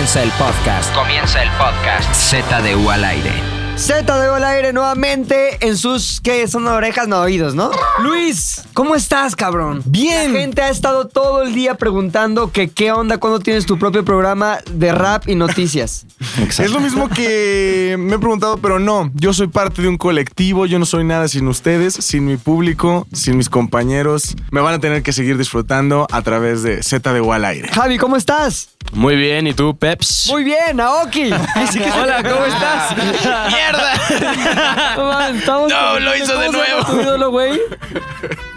Comienza el podcast. Comienza el podcast. ZDU al aire. Z de al aire nuevamente en sus, ¿qué? Son orejas, no oídos, ¿no? Luis, ¿cómo estás, cabrón? Bien. La gente ha estado todo el día preguntando que qué onda cuando tienes tu propio programa de rap y noticias. Es lo mismo que me he preguntado, pero no. Yo soy parte de un colectivo. Yo no soy nada sin ustedes, sin mi público, sin mis compañeros. Me van a tener que seguir disfrutando a través de Z de al aire. Javi, ¿cómo estás? Muy bien, ¿y tú, Peps? Muy bien, Aoki. Hola, ¿cómo estás? ¡Mierda! No, man, estamos No, como- lo hizo de ¿cómo se llama nuevo. tu ídolo, güey?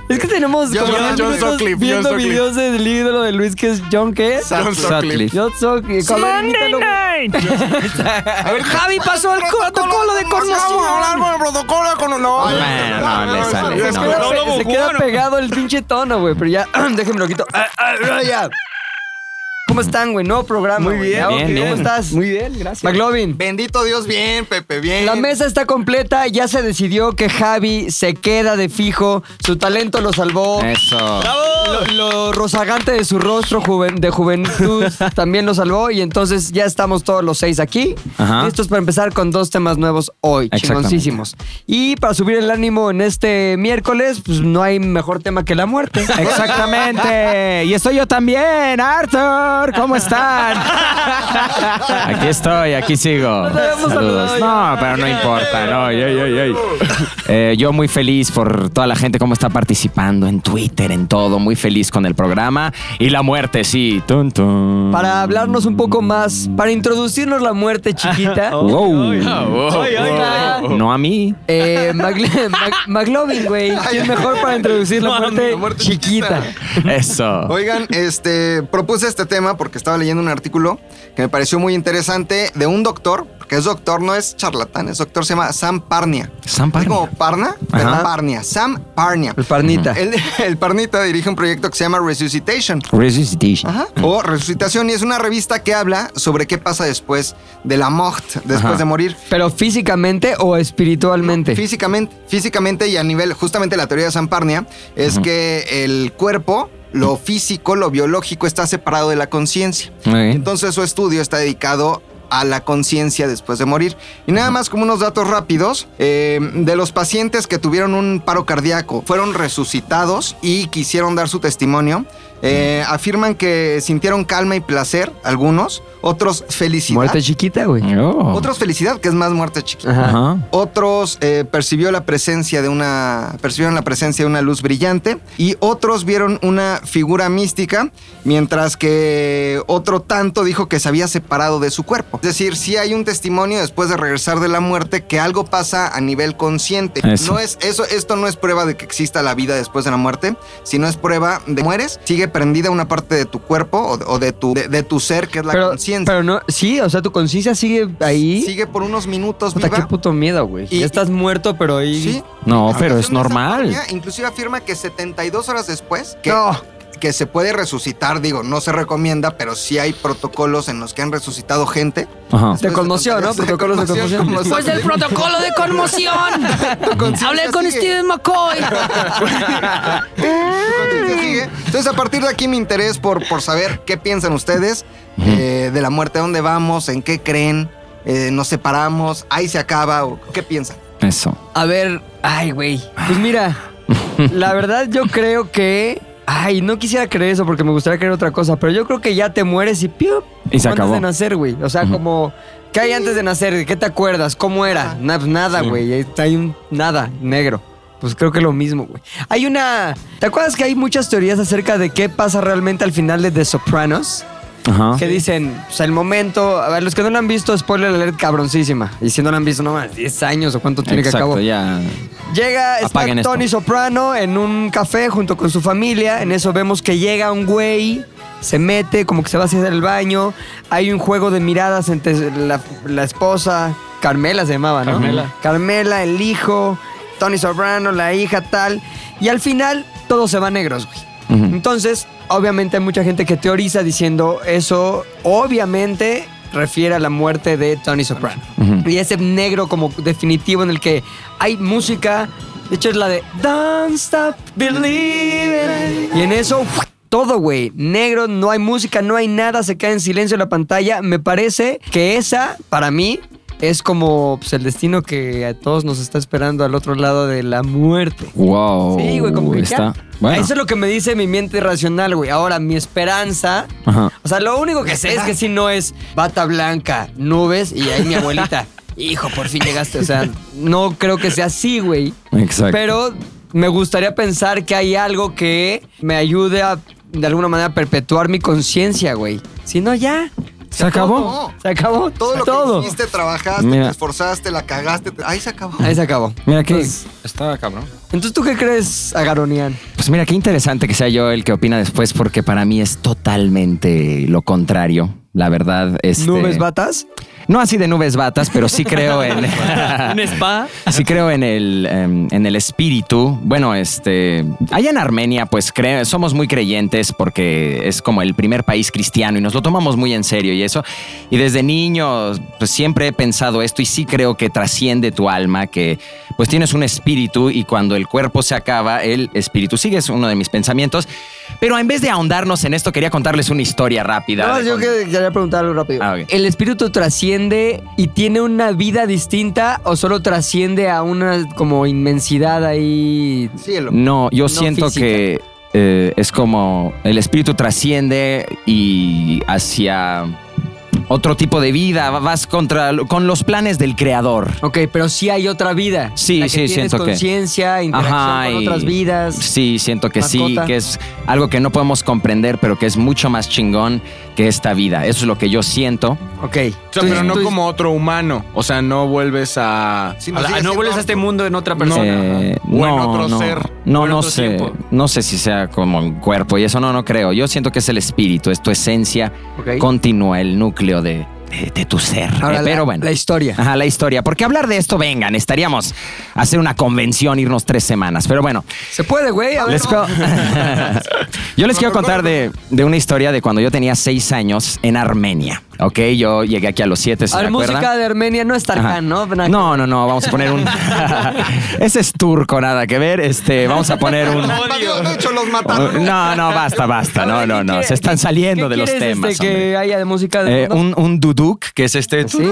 Es que tenemos John- como 10 minutos Sutcliffe, viendo John videos del ídolo de Luis que es John ¿qué? John Sutcliffe. John güey. A ver, Javi pasó el protocolo de Vamos a hablar con el protocolo con no. Bueno, no, le sale, Se que no. queda, no, pe- se queda pegado el pinche tono, güey. Pero ya, déjenme lo quito. Ah, ah, ah, ya. ¿Cómo están, güey? Nuevo programa. Muy güey. bien, ¿Cómo estás? Muy bien, gracias. McLovin. Bendito Dios, bien, Pepe, bien. La mesa está completa, ya se decidió que Javi se queda de fijo, su talento lo salvó. Eso. Lo, lo rozagante de su rostro juven- de juventud también lo salvó y entonces ya estamos todos los seis aquí. Ajá. Listos para empezar con dos temas nuevos hoy, chingoncísimos. Y para subir el ánimo en este miércoles, pues no hay mejor tema que la muerte. Exactamente. Y estoy yo también, ¿Cómo están? Aquí estoy, aquí sigo. Saludos. No, pero no importa. No. Eh, yo muy feliz por toda la gente cómo está participando en Twitter, en todo. Muy feliz con el programa. Y la muerte, sí. Tun, tun. Para hablarnos un poco más, para introducirnos la muerte chiquita. Wow. No a mí. Eh, McLovin, güey. ¿Quién mejor para introducir la muerte, la muerte chiquita? Eso. Oigan, este, propuse este tema porque estaba leyendo un artículo que me pareció muy interesante de un doctor, que es doctor, no es charlatán, es doctor, se llama Sam Parnia. Sam Es Parnia. como Parna, pero. Parnia. Sam Parnia. El parnita. El, el Parnita dirige un proyecto que se llama Resuscitation. Resuscitation. Ajá. O Resucitación, y es una revista que habla sobre qué pasa después de la mort, después Ajá. de morir. ¿Pero físicamente o espiritualmente? Físicamente, físicamente y a nivel, justamente la teoría de San Parnia es que el cuerpo, lo físico, lo biológico está separado de la conciencia. Entonces su estudio está dedicado a la conciencia después de morir. Y nada más como unos datos rápidos, eh, de los pacientes que tuvieron un paro cardíaco, fueron resucitados y quisieron dar su testimonio, eh, afirman que sintieron calma y placer, algunos, otros felicidad. Muerte chiquita, güey. Oh. Otros felicidad, que es más muerte chiquita. Ajá. Otros eh, percibió la presencia de una percibieron la presencia de una luz brillante y otros vieron una figura mística, mientras que otro tanto dijo que se había separado de su cuerpo. Es decir, sí hay un testimonio después de regresar de la muerte que algo pasa a nivel consciente. Eso. No es eso esto no es prueba de que exista la vida después de la muerte, sino es prueba de que mueres, sigue prendida una parte de tu cuerpo o de, o de tu de, de tu ser que es la conciencia. pero no, sí, o sea, tu conciencia sigue ahí. Sigue por unos minutos Puta, viva. qué puto miedo, güey. Y- Ya estás muerto, pero ahí. Sí. No, pero es normal. Inclusive afirma que 72 horas después que, No. Que se puede resucitar, digo, no se recomienda, pero sí hay protocolos en los que han resucitado gente. Ajá. De conmoción, ¿no? Protocolos de conmoción. Pues del protocolo de conmoción. Hablé con Steven McCoy. Entonces, a partir de aquí mi interés por, por saber qué piensan ustedes eh, de la muerte, dónde vamos, en qué creen, eh, nos separamos, ahí se acaba, o qué piensan. Eso. A ver, ay, güey. Pues mira, la verdad yo creo que. Ay, no quisiera creer eso porque me gustaría creer otra cosa, pero yo creo que ya te mueres y ¡piu! Y se antes de nacer, güey. O sea, como. ¿Qué hay antes de nacer? ¿De qué te acuerdas? ¿Cómo era? Na- nada, Sí. güey. Ahí Hay un nada, negro. Pues creo que lo mismo, güey. Hay una. ¿Te acuerdas que hay muchas teorías acerca de qué pasa realmente al final de The Sopranos? Ajá. Que dicen, o sea, el momento. A ver, los que no lo han visto, spoiler alert cabroncísima. Y si no lo han visto, no más, 10 años o cuánto tiene que Exacto, acabo. ya. Llega, está Apaguen esto. Tony Soprano en un café junto con su familia. En eso vemos que llega un güey, se mete, como que se va a hacer el baño. Hay un juego de miradas entre la, la esposa, Carmela se llamaba, ¿no? Carmela. Carmela, el hijo, Tony Soprano, la hija, tal. Y al final, todo se va a negros, güey. Entonces, obviamente hay mucha gente que teoriza diciendo eso, obviamente refiere a la muerte de Tony Soprano. Y ese negro como definitivo en el que hay música, de hecho es la de Don't Stop Believing. Y en eso todo, güey. Negro, no hay música, no hay nada, se cae en silencio la pantalla. Me parece que esa, para mí, es como pues, el destino que a todos nos está esperando al otro lado de la muerte. Wow. Sí, güey, como que ya. está. Bueno. Eso es lo que me dice mi mente racional, güey. Ahora, mi esperanza. Ajá. O sea, lo único que sé es que si no es bata blanca, nubes y ahí mi abuelita. Hijo, por fin llegaste. O sea, no creo que sea así, güey. Exacto. Pero me gustaría pensar que hay algo que me ayude a, de alguna manera, perpetuar mi conciencia, güey. Si no, ya. ¿Se acabó? Se acabó. Todo lo Todo. que hiciste, trabajaste, Mira. te esforzaste, la cagaste. te- Ahí se acabó. Ahí se acabó. Mira que Entonces, estaba cabrón. entonces, ¿tú qué crees, Agaronian? Pues mira, qué interesante que sea yo el que opina después, porque para mí es totalmente lo contrario. La verdad, este, ¿Nubes batas? No así de nubes batas, pero sí creo en. ¿Un spa? Sí creo en el, em, en el espíritu. Bueno, este, allá en Armenia, pues cre- somos muy creyentes porque es como el primer país cristiano y nos lo tomamos muy en serio y eso. Y desde niño, pues siempre he pensado esto y sí creo que trasciende tu alma, que pues tienes un espíritu y cuando el cuerpo se acaba, el espíritu sigue. Es uno de mis pensamientos. Pero en vez de ahondarnos en esto, quería contarles una historia rápida. No, yo que- preguntar algo rápido. Ah. ¿El espíritu trasciende y tiene una vida distinta o solo trasciende a una como inmensidad ahí? Cielo. No, yo No siento física. que eh, es como el espíritu trasciende y hacia otro tipo de vida, vas contra con los planes del creador. Ok, pero sí hay otra vida. Sí, La que sí, tienes siento que- conciencia, interacción Ajá, con y- otras vidas. Sí, siento que sí, que es algo que no podemos comprender, pero que es mucho más chingón que esta vida. Eso es lo que yo siento. Ok. O sea, pero no tú- como otro humano. O sea, no vuelves a. Sí, A nos la- sigue no siendo vuelves a este mundo en otra persona. Eh, O en otro no, ser, No, en no otro sé. tiempo. No sé si sea como un cuerpo y eso no, no creo. Yo siento que es el espíritu, es tu esencia Ok. continua, el núcleo de, de- de tu ser. Ahora, Eh, la- pero bueno. la historia. Ajá, la historia. Porque hablar de esto, vengan, estaríamos a hacer una convención, irnos tres semanas. Pero bueno, Se puede, güey. A ver, les yo les quiero contar de, de una historia de cuando yo tenía seis años en Armenia. Ok, yo llegué aquí a los siete, ¿se A ver, acuerdan? música de Armenia no es. Tarkan, ¿no? No, no, no, vamos a poner un. Ese es turco, nada que ver. Este, vamos a poner un. De hecho, los mataron. No, no, basta, basta. No, no, no. Se están saliendo de los ¿Qué quieres, temas. este, que haya de música de Eh, un, un duduk, que es este. ¿Sí?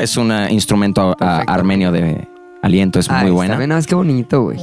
Es un eh, instrumento ah, Perfecto. armenio de aliento, es Ahí muy buena. ve, no, es que bonito, güey.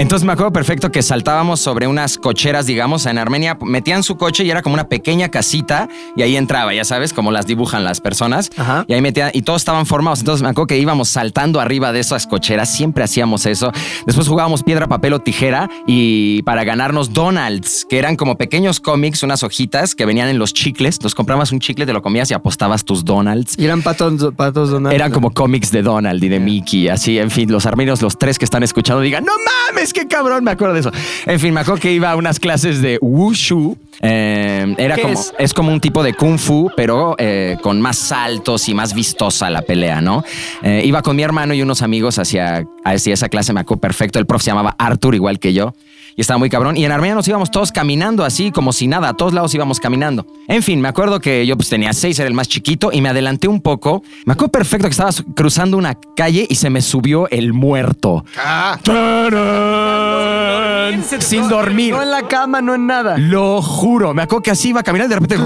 Entonces me acuerdo perfecto que saltábamos sobre unas cocheras, digamos, en Armenia. Metían su coche y era como una pequeña casita y ahí entraba, ya sabes, como las dibujan las personas. Ajá. Y ahí metían, y todos estaban formados. Entonces me acuerdo que íbamos saltando arriba de esas cocheras, siempre hacíamos eso. Después jugábamos piedra, papel o tijera y para ganarnos Donalds, que eran como pequeños cómics, unas hojitas que venían en los chicles. Nos comprabas un chicle, te lo comías y apostabas tus Donalds. Y eran patos, patos Donald. Eran como cómics de Donald y de Mickey, así, en fin, los armenios, los tres que están escuchando, digan, no mames, qué cabrón, me acuerdo de eso. En fin, me acuerdo que iba a unas clases de Wushu. eh, era ¿Qué como, es? es? como un tipo de Kung Fu, pero eh, con más saltos y más vistosa la pelea, ¿no? Eh, iba con mi hermano y unos amigos hacia, hacia esa clase, me acuerdo perfecto. El profe se llamaba Arthur, igual que yo. Y estaba muy cabrón. Y en Armenia nos íbamos todos caminando así, como si nada. A todos lados íbamos caminando. En fin, me acuerdo que yo pues tenía seis, era el más chiquito, y me adelanté un poco. Me acuerdo perfecto que estaba cruzando una calle y se me subió el muerto. Ah, ¡Tarán! Sin dormir. No en la cama, no en nada. Lo juro. Me acuerdo que así iba caminando y de repente.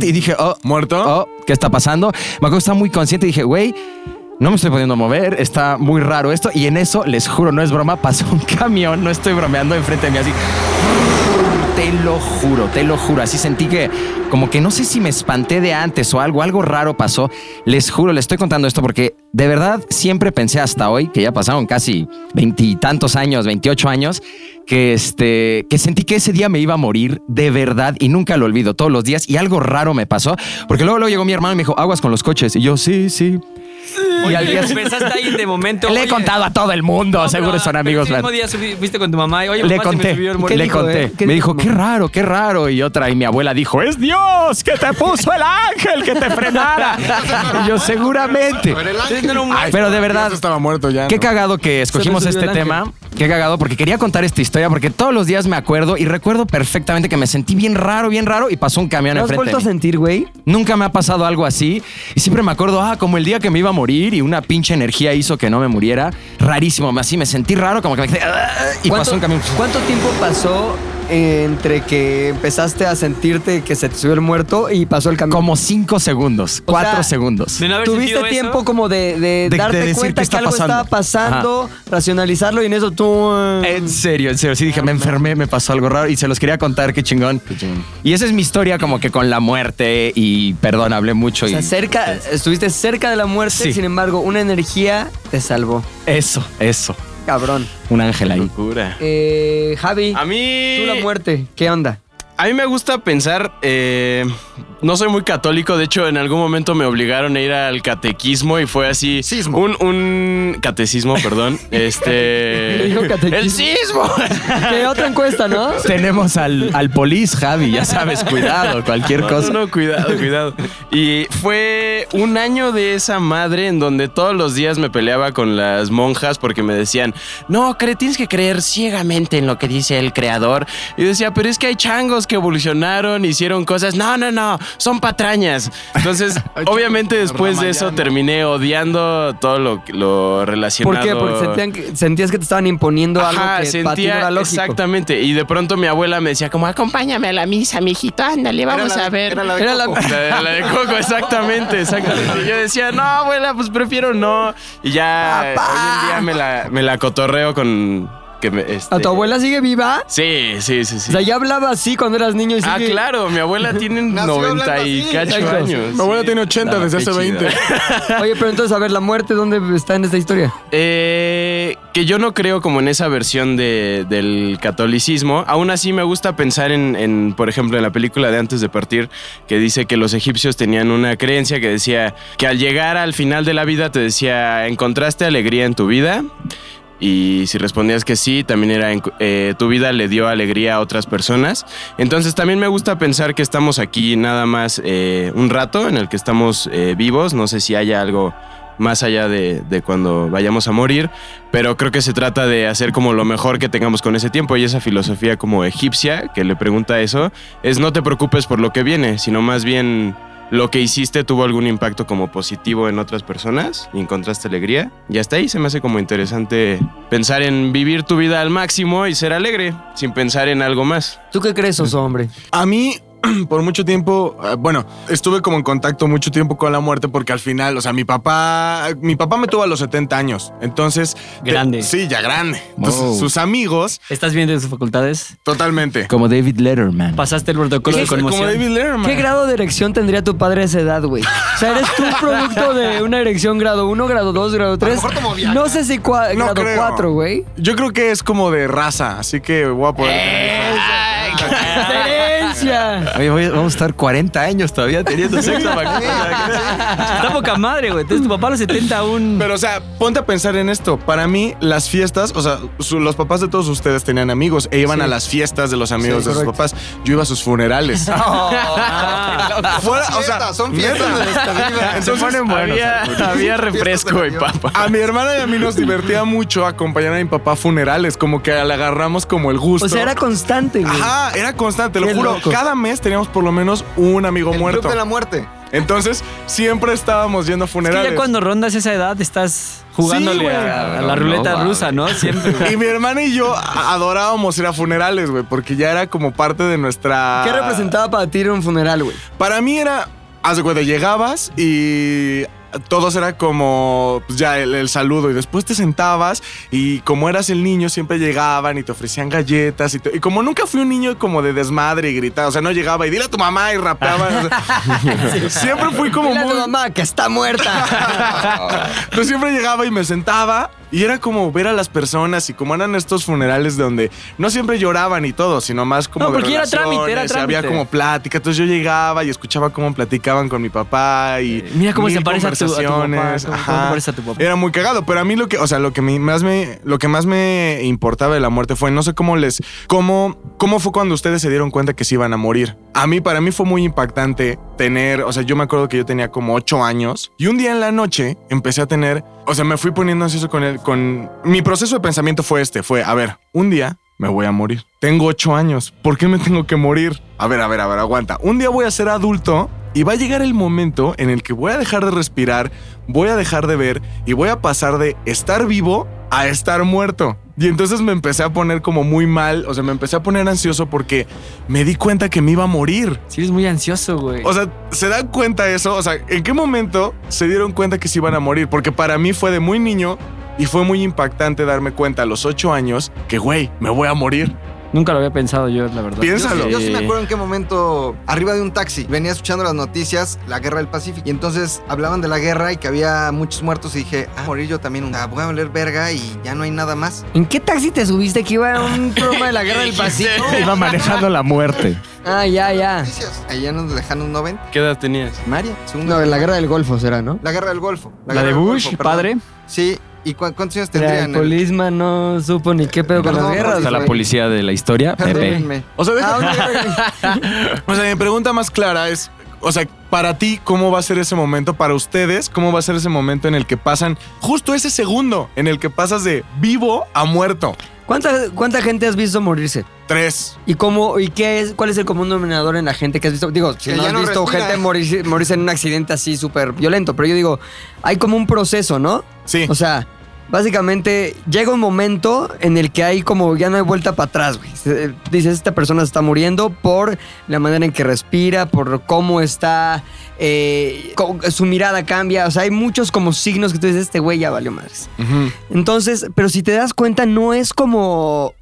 Y dije, oh, ¿Muerto? oh, ¿qué está pasando? Me acuerdo que estaba muy consciente y dije, güey. No me estoy pudiendo mover, está muy raro esto. Y en eso, les juro, no es broma, pasó un camión, no estoy bromeando enfrente de mí así. Te lo juro, te lo juro. Así sentí que, como que no sé si me espanté de antes o algo, algo raro pasó. Les juro, les estoy contando esto porque de verdad siempre pensé hasta hoy, que ya pasaron casi veintitantos años, 28 años, que, este, que sentí que ese día me iba a morir de verdad y nunca lo olvido todos los días. Y algo raro me pasó, porque luego, luego llegó mi hermano y me dijo, aguas con los coches. Y yo, sí, sí. Y al día pensaste ahí de momento. Le he oye, contado a todo el mundo, no, seguro pero, son amigos. ese mismo día subí- fuiste con tu mamá y oye, Le mamá, se me conté, subió el ¿Qué muerto. le dijo, conté. eh? ¿Qué Me dijo qué raro, qué raro. Y otra, y mi abuela dijo, es Dios que te puso el ángel que te frenara. y yo, seguramente. pero el muerto. Pero de Dios verdad, estaba muerto ya. Qué cagado que escogimos Se me este el tema. Qué cagado, porque quería contar esta historia, porque todos los días me acuerdo y recuerdo perfectamente que me sentí bien raro, bien raro y pasó un camión ¿No has enfrente vuelto a sentir, güey? Nunca me ha pasado algo así y siempre me acuerdo, ah, como el día que me iba a morir y una pinche energía hizo que no me muriera. Rarísimo, así me sentí raro, como que me quedé, "Ah", y ¿Cuánto, pasó un camión. ¿Cuánto tiempo pasó entre que empezaste a sentirte que se te subió el muerto y pasó el camión? Como cinco segundos, O cuatro sea, segundos. De no haber Tuviste tiempo eso, como de, de de darte cuenta que algo pasando. estaba pasando, racionalizarlo y en eso tú... eh, En serio, en serio. Sí, dije, me enfermé, me pasó algo raro y se los quería contar, qué chingón. Y esa es mi historia como que con la muerte y perdón, hablé mucho o y sea, cerca, estuviste cerca de la muerte, Sí. sin embargo, una energía te salvó. eso, eso. Cabrón. Un ángel ahí. Locura. Eh, Javi, A mí. tú la muerte, ¿qué onda? A mí me gusta pensar, eh, no soy muy católico, de hecho en algún momento me obligaron a ir al catequismo y fue así, Sismo. un, un catecismo, perdón, este, Dijo catequismo. el sismo. ¿Qué otra encuesta, no? Tenemos al, al polis, Javi, ya sabes, cuidado, cualquier No, cosa. No, no, cuidado, cuidado. Y fue un año de esa madre en donde todos los días me peleaba con las monjas porque me decían, no, tienes que creer ciegamente en lo que dice el creador. Y decía, pero es que hay changos que evolucionaron, hicieron cosas. No, no, no, son patrañas. Entonces, obviamente después de eso terminé odiando todo lo, lo relacionado. ¿Por qué? Porque sentían que- sentías que te estaban imponiendo algo que para ti no sentía era lógico. exactamente. Y de pronto mi abuela me decía como, acompáñame a la misa, mijito, ándale, vamos la- a ver. era la de Era Coco. La la de Coco, exactamente, exactamente. Yo decía, no, abuela, pues prefiero no. Y ya Papá. hoy en día me la, me la cotorreo con que me, este- ¿A tu abuela sigue viva? Sí, sí, sí, sí. O sea, ya hablaba así cuando eras niño y Ah, sigue... claro, mi abuela tiene Nació 90 hablando y así. cacho Exacto. años. Mi abuela sí. tiene 80 No, desde hace chido. 20. Oye, pero entonces, a ver, la muerte, ¿dónde está en esta historia? Eh, que yo no creo como en esa versión de- del catolicismo. Aún así me gusta pensar en, en, por ejemplo, en la película de Antes de Partir, que dice que los egipcios tenían una creencia que decía que al llegar al final de la vida te decía, ¿encontraste alegría en tu vida? Y si respondías que sí, también era eh, tu vida le dio alegría a otras personas. Entonces también me gusta pensar que estamos aquí nada más eh, un rato en el que estamos eh, vivos. No sé si haya algo más allá de, de cuando vayamos a morir, pero creo que se trata de hacer como lo mejor que tengamos con ese tiempo y esa filosofía como egipcia que le pregunta eso es no te preocupes por lo que viene, sino más bien lo que hiciste tuvo algún impacto como positivo en otras personas y encontraste alegría. Y hasta ahí se me hace como interesante pensar en vivir tu vida al máximo y ser alegre sin pensar en algo más. ¿Tú qué crees, oso hombre? A mí, por mucho tiempo, eh, bueno, estuve como en contacto mucho tiempo con la muerte porque al final, o sea, mi papá, mi papá me tuvo a los 70 años. Entonces. Grande. sí, ya grande. Entonces, Wow. sus amigos, ¿Estás bien de sus facultades? totalmente. Como David Letterman. Pasaste el protocolo de como conmoción. David Letterman. ¿Qué grado de erección tendría tu padre a esa edad, güey? O sea, ¿eres tú un producto de una erección grado 1, grado 2, grado 3? mejor como Viagra. No sé si cua- No grado creo. 4, güey. Yo creo que es como de raza, así que voy a poder. Oye, voy- vamos a estar 40 años todavía teniendo sexo. Está poca madre, güey. Entonces tu papá a los 70 aún... Pero, o sea, ponte a pensar en esto. Para mí, las fiestas, o sea, su- los papás de todos ustedes tenían amigos e iban Sí. a las fiestas de los amigos Sí, de sus papás. Yo iba a sus funerales. Fuera, o sea, son fiestas neta. de despedida. Entonces, había, había refresco y papa. A mi hermana y a mí nos divertía mucho acompañar a mi papá a funerales, como que le agarramos como el gusto. O sea, era constante, güey. Ajá, era constante, lo Qué juro. loco. Cada mes teníamos por lo menos un amigo El muerto. club de la muerte. Entonces, siempre estábamos yendo a Es que funerales. ya cuando rondas esa edad estás jugándole Sí, a, a la No, ruleta no, rusa, ¿no? Siempre. güey. Y mi hermana y yo adorábamos ir a funerales, güey, porque ya era como parte de nuestra. ¿Qué representaba para ti ir a un funeral, güey? Para mí era. Haz de cuenta, llegabas y. Todos era como pues, ya el, el saludo y después te sentabas y como eras el niño siempre llegaban y te ofrecían galletas y, te- y como nunca fui un niño como de desmadre y gritar, o sea, no llegaba y dile a tu mamá y rapeaba. siempre fui como Dile a tu muy... mamá que está muerta. Entonces siempre llegaba y me sentaba y era como ver a las personas y como eran estos funerales donde no siempre lloraban y todo, sino más como No, de porque era trámite, era y Había trámite. como plática, entonces yo llegaba y escuchaba cómo platicaban con mi papá y Mira cómo se parece a tu- a tu papá, cómo- cómo parece a tu papá. Era muy cagado, pero a mí lo que, o sea, lo que me- más me lo que más me importaba de la muerte fue no sé cómo les cómo cómo fue cuando ustedes se dieron cuenta que se iban a morir. A mí para mí fue muy impactante tener, o sea, yo me acuerdo que yo tenía como ocho años y un día en la noche empecé a tener, o sea, me fui poniendo ansioso con él, con mi proceso de pensamiento fue este, fue, a ver, un día me voy a morir. Tengo ocho años, ¿por qué me tengo que morir? A ver, a ver, a ver, aguanta. Un día voy a ser adulto y va a llegar el momento en el que voy a dejar de respirar, voy a dejar de ver y voy a pasar de estar vivo a estar muerto. Y entonces me empecé a poner como muy mal, o sea, me empecé a poner ansioso porque me di cuenta que me iba a morir. Sí, eres muy ansioso, güey. O sea, ¿se dan cuenta eso? O sea, ¿en qué momento se dieron cuenta que se iban a morir? Porque para mí fue de muy niño y fue muy impactante darme cuenta a los ocho años que, güey, me voy a morir. Nunca lo había pensado yo, la verdad. Piénsalo. Yo sí me acuerdo en qué momento, arriba de un taxi, venía escuchando las noticias, la guerra del Pacífico, y entonces hablaban de la guerra y que había muchos muertos, y dije, ah, morir yo también, ah, voy a valer verga y ya no hay nada más. ¿En qué taxi te subiste que iba a un programa de la guerra del Pacífico? Iba manejando la muerte. Ah, ya, ya. Noticias, allá en los lejanos 90. ¿Qué edad tenías? María, segunda. No, la guerra del Golfo será, ¿no? La guerra del Golfo. La de Bush, Golfo, padre. Sí, ¿y cu- cuántos años Mira, tendrían? el polisma no supo ni qué pedo con las guerras. Está la güey. policía de la historia, Pepe. O sea, Ah. O sea, mi pregunta más clara es, o sea, para ti, ¿cómo va a ser ese momento? Para ustedes, ¿cómo va a ser ese momento en el que pasan justo ese segundo en el que pasas de vivo a muerto? ¿Cuánta, ¿Cuánta gente has visto morirse? Tres. ¿Y cómo y qué es cuál es el común denominador en la gente que has visto? Digo, si Que no ya has no visto respira. gente morirse, morirse en un accidente así súper violento, pero yo digo, hay como un proceso, ¿no? Sí. O sea, básicamente llega un momento en el que hay como ya no hay vuelta para atrás, güey. Se- Dices, esta persona se está muriendo por la manera en que respira, por cómo está, eh, su mirada cambia. O sea, hay muchos como signos que tú dices, este güey ya valió madres. Entonces, pero si te das cuenta, no es como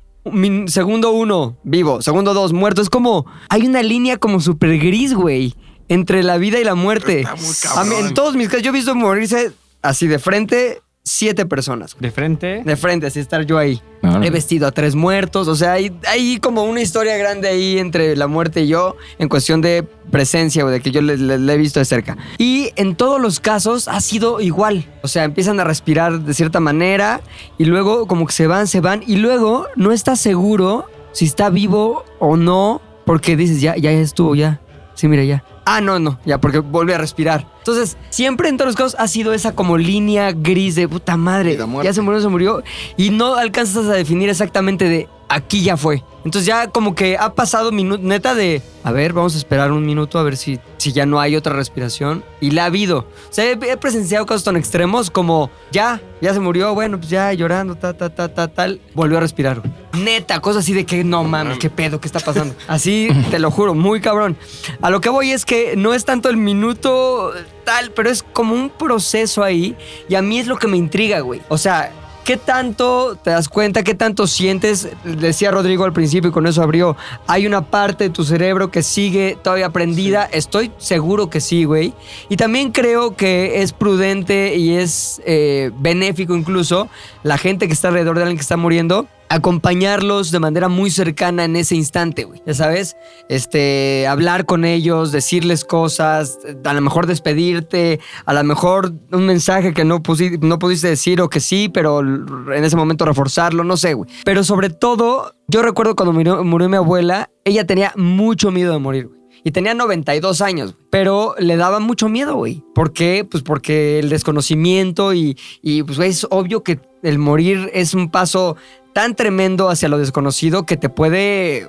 segundo uno, vivo, segundo dos, muerto. Es como, hay una línea como súper gris, güey, entre la vida y la muerte. Está muy A mí, cabrón. en todos mis casos, yo he visto morirse así de frente siete personas. De frente. De frente, así estar yo ahí. Ah. He vestido a tres muertos. O sea, hay, hay como una historia grande ahí entre la muerte y yo en cuestión de presencia o de que yo le, le- le he visto de cerca. Y en todos los casos ha sido igual. O sea, empiezan a respirar de cierta manera y luego como que se van, se van y luego no estás seguro si está vivo o no porque dices, ya, ya estuvo, ya. Sí, mira, ya. Ah, no, no, ya, porque vuelve a respirar. Entonces, siempre en todos los casos ha sido esa como línea gris de puta madre. Ya se murió, se murió. Y no alcanzas a definir exactamente de aquí ya fue. Entonces ya como que ha pasado minuto, neta de, a ver, vamos a esperar un minuto a ver si, si ya no hay otra respiración. Y la ha habido. O sea, he, he presenciado casos tan extremos como, ya, ya se murió, bueno, pues ya llorando, ta, ta, ta, ta, tal. Volvió a respirar. Neta, cosas así de que no mames, qué pedo, qué está pasando. Así, te lo juro, muy cabrón. A lo que voy es que no es tanto el minuto tal, pero es como un proceso ahí. Y a mí es lo que me intriga, güey. O sea, ¿qué tanto te das cuenta? ¿Qué tanto sientes? Decía Rodrigo al principio y con eso abrió. Hay una parte de tu cerebro que sigue todavía prendida. Estoy seguro que sí, güey. Y también creo que es prudente y es eh, benéfico incluso la gente que está alrededor de alguien que está muriendo acompañarlos de manera muy cercana en ese instante, güey. Ya sabes, este, hablar con ellos, decirles cosas, a lo mejor despedirte, a lo mejor un mensaje que no, pusi- no pudiste decir o que sí, pero en ese momento reforzarlo, no sé, güey. Pero sobre todo, yo recuerdo cuando murió, murió mi abuela, ella tenía mucho miedo de morir, güey. Y tenía 92 años, pero le daba mucho miedo, güey. ¿Por qué? Pues porque el desconocimiento y, y pues, es obvio que el morir es un paso tan tremendo hacia lo desconocido que te puede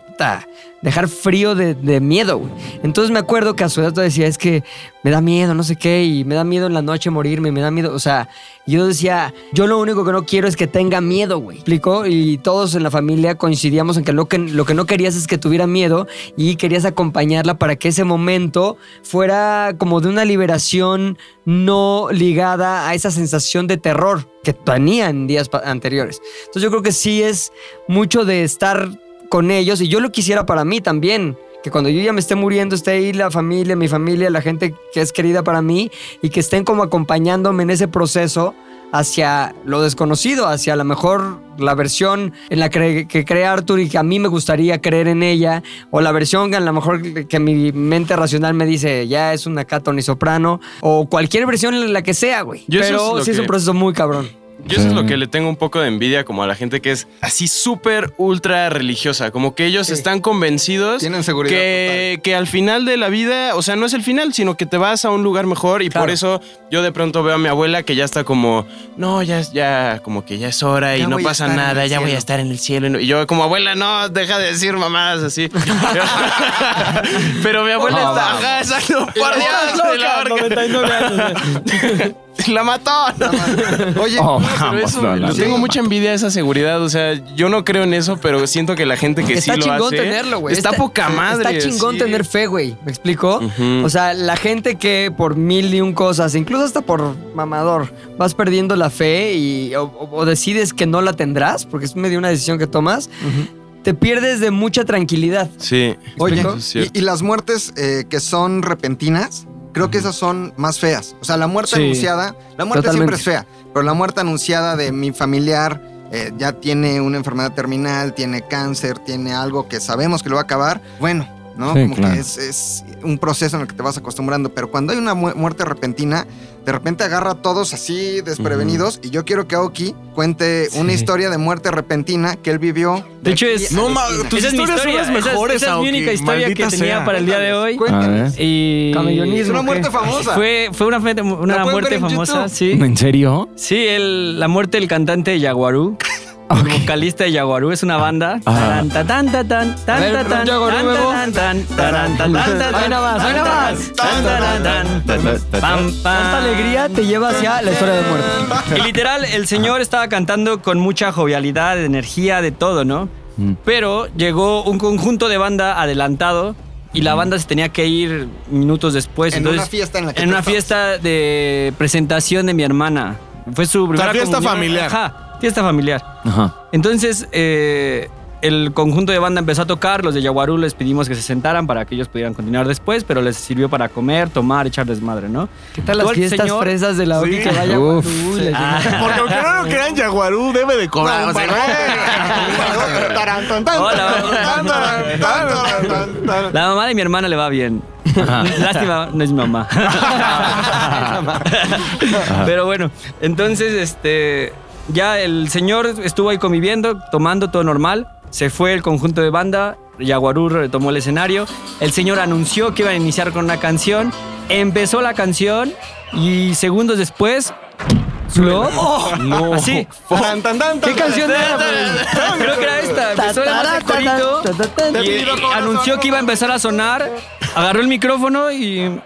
dejar frío de, miedo, güey. Entonces me acuerdo que a su edad tú decía, es que me da miedo, no sé qué, y me da miedo en la noche morirme, me da miedo, o sea, yo decía, yo lo único que no quiero es que tenga miedo, güey. ¿Explicó? Y todos en la familia coincidíamos en que lo que, lo que no querías es que tuviera miedo y querías acompañarla para que ese momento fuera como de una liberación no ligada a esa sensación de terror que tenía en días anteriores. Entonces yo creo que sí es mucho de estar con ellos y yo lo quisiera para mí también. Que cuando yo ya me esté muriendo esté ahí la familia, mi familia, la gente que es querida para mí y que estén como acompañándome en ese proceso hacia lo desconocido, hacia a lo mejor la versión en la que, que crea Arthur y que a mí me gustaría creer en ella, o la versión que a lo mejor que mi mente racional me dice ya es una Tony Soprano, o cualquier versión en la que sea, güey. Pero es sí es un proceso muy cabrón. Yo eso es lo que le tengo un poco de envidia como a la gente que es así súper ultra religiosa, como que ellos están convencidos Tienen seguridad que, que al final de la vida, o sea, no es el final, sino que te vas a un lugar mejor y por eso yo de pronto veo a mi abuela que ya está como, no, ya, ya, como que ya es hora y no pasa nada, ya voy a estar en el cielo. Y no- Y yo como abuela, no, deja de decir mamadas así. Pero mi abuela No, está, ajá, exacto, por Dios, de la mató. Oye, Oh, vamos, eso, no, no. le tengo mucha envidia a esa seguridad. O sea, yo no creo en eso, pero siento que la gente que está sí lo chingón hace. tenerlo, güey. Está, poca madre. Está chingón sí. tener fe, güey. ¿Me explico? O sea, la gente que por mil y un cosas, incluso hasta por mamador, vas perdiendo la fe y, o, o- o decides que no la tendrás, porque es medio una decisión que tomas, te pierdes de mucha tranquilidad. Sí. Oye, y, y las muertes eh, que son repentinas, creo que esas son más feas. O sea, la muerte Sí. anunciada, la muerte Totalmente. siempre es fea, pero la muerte anunciada de mi familiar eh, ya tiene una enfermedad terminal, tiene cáncer, tiene algo que sabemos que lo va a acabar, bueno, ¿no? Sí, Como claro. que es, es un proceso en el que te vas acostumbrando, pero cuando hay una mu- muerte repentina, de repente agarra a todos así desprevenidos y yo quiero que Aoki cuente una historia de muerte repentina que él vivió. De hecho, es- No, ma- tus Esa es mi historias son las esa es- mejores, esa es mi única historia que tenía sea. para el día de hoy. Cuéntanos. Y. Es una ¿qué? muerte famosa. Fue, fue una, muerte famosa, YouTube. sí. ¿En serio? Sí, el- la muerte del cantante de Yaguarú. El vocalista de Yaguarú es una banda. Ajá. Tan, tan, tan, tan, tan, A ver, tan, tan, Yaguarú, tan, Bebo. tan, tan, tan, tan, tan, tan, Ahí nada más, ahí tan, nada tan, más. tan, tan, tan, tan, pam, pam. Tanta alegría te lleva hacia la historia de muerte. Y literal, el señor estaba cantando con mucha jovialidad, energía, de todo, ¿no? Mm. Pero llegó un conjunto de banda adelantado y la banda se tenía que ir minutos después. En Entonces, una fiesta en la que En una estabas. fiesta de presentación de mi hermana. Fue su primera fiesta comunión. familiar. Ajá, fiesta familiar. Ajá. Entonces, eh, el conjunto de banda empezó a tocar, los de Yaguarú les pedimos que se sentaran para que ellos pudieran continuar después, pero les sirvió para comer, tomar, echar desmadre, ¿no? ¿Qué tal las fiestas señor- fresas de la Sí. que vaya Uf. Guarú, le Ah. Porque aunque no lo crean, Yaguarú debe de cobrar. La mamá de mi hermana le va bien. Lástima, no es mi mamá. Pero bueno, entonces, este, ya el señor estuvo ahí conviviendo, tomando todo normal. Se fue el conjunto de banda. Yaguarú retomó el escenario. El señor anunció que iba a iniciar con una canción. Empezó la canción y segundos después. ¿Flop? No. Así. Taran, tan, tan, ¿Qué canción era? pues? Creo que era esta. Empezó el corito. Y, y anunció que iba a empezar a sonar, agarró el micrófono y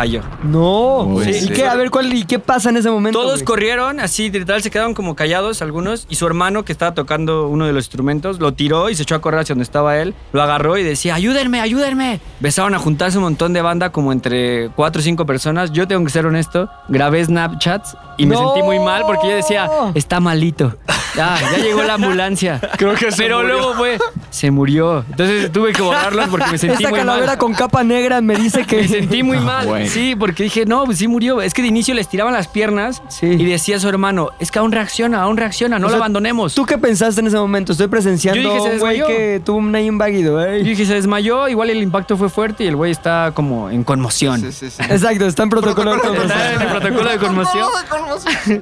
cayó. No. Uy, ¿Y qué? A ver, ¿cuál, ¿y qué pasa en ese momento? Todos güey? corrieron, así literal se quedaron como callados algunos y su hermano que estaba tocando uno de los instrumentos lo tiró y se echó a correr hacia donde estaba él, lo agarró y decía, ayúdenme, ayúdenme. Empezaron a juntarse un montón de banda como entre cuatro o cinco personas. Yo tengo que ser honesto, grabé Snapchats y me ¡No! sentí muy mal porque yo decía, está malito. Ya, ya llegó la ambulancia. Creo que se Pero murió. luego fue, se murió. Entonces tuve que borrarlos porque me sentí Esta muy calavera mal. con capa negra me dice que... Me sentí muy mal. güey. Sí, porque dije, no, pues sí murió. Es que de inicio les tiraban las piernas Sí. y decía a su hermano, es que aún reacciona, aún reacciona, no O lo sea, abandonemos. ¿Tú qué pensaste en ese momento? Estoy presenciando Yo dije, se un güey que tuvo un name váguido, Yo ¿eh? dije, se desmayó, igual el impacto fue fuerte y el güey está como en conmoción. Sí, sí, sí. Exacto, está en protocolo de Está conversación. en el protocolo de conmoción.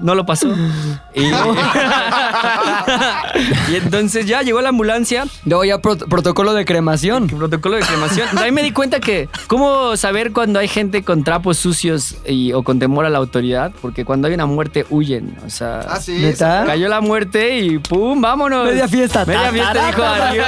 No lo pasó. Y, y entonces ya llegó la ambulancia. Luego ya pro- protocolo de cremación. Protocolo de cremación. Ahí me di cuenta que, ¿cómo saber cuando hay gente con trapos sucios y- o con temor a la autoridad? Porque cuando hay una muerte huyen. O sea, Ah, sí. ¿Neta? cayó la muerte y ¡pum! ¡Vámonos! Media fiesta. Media fiesta dijo arriba.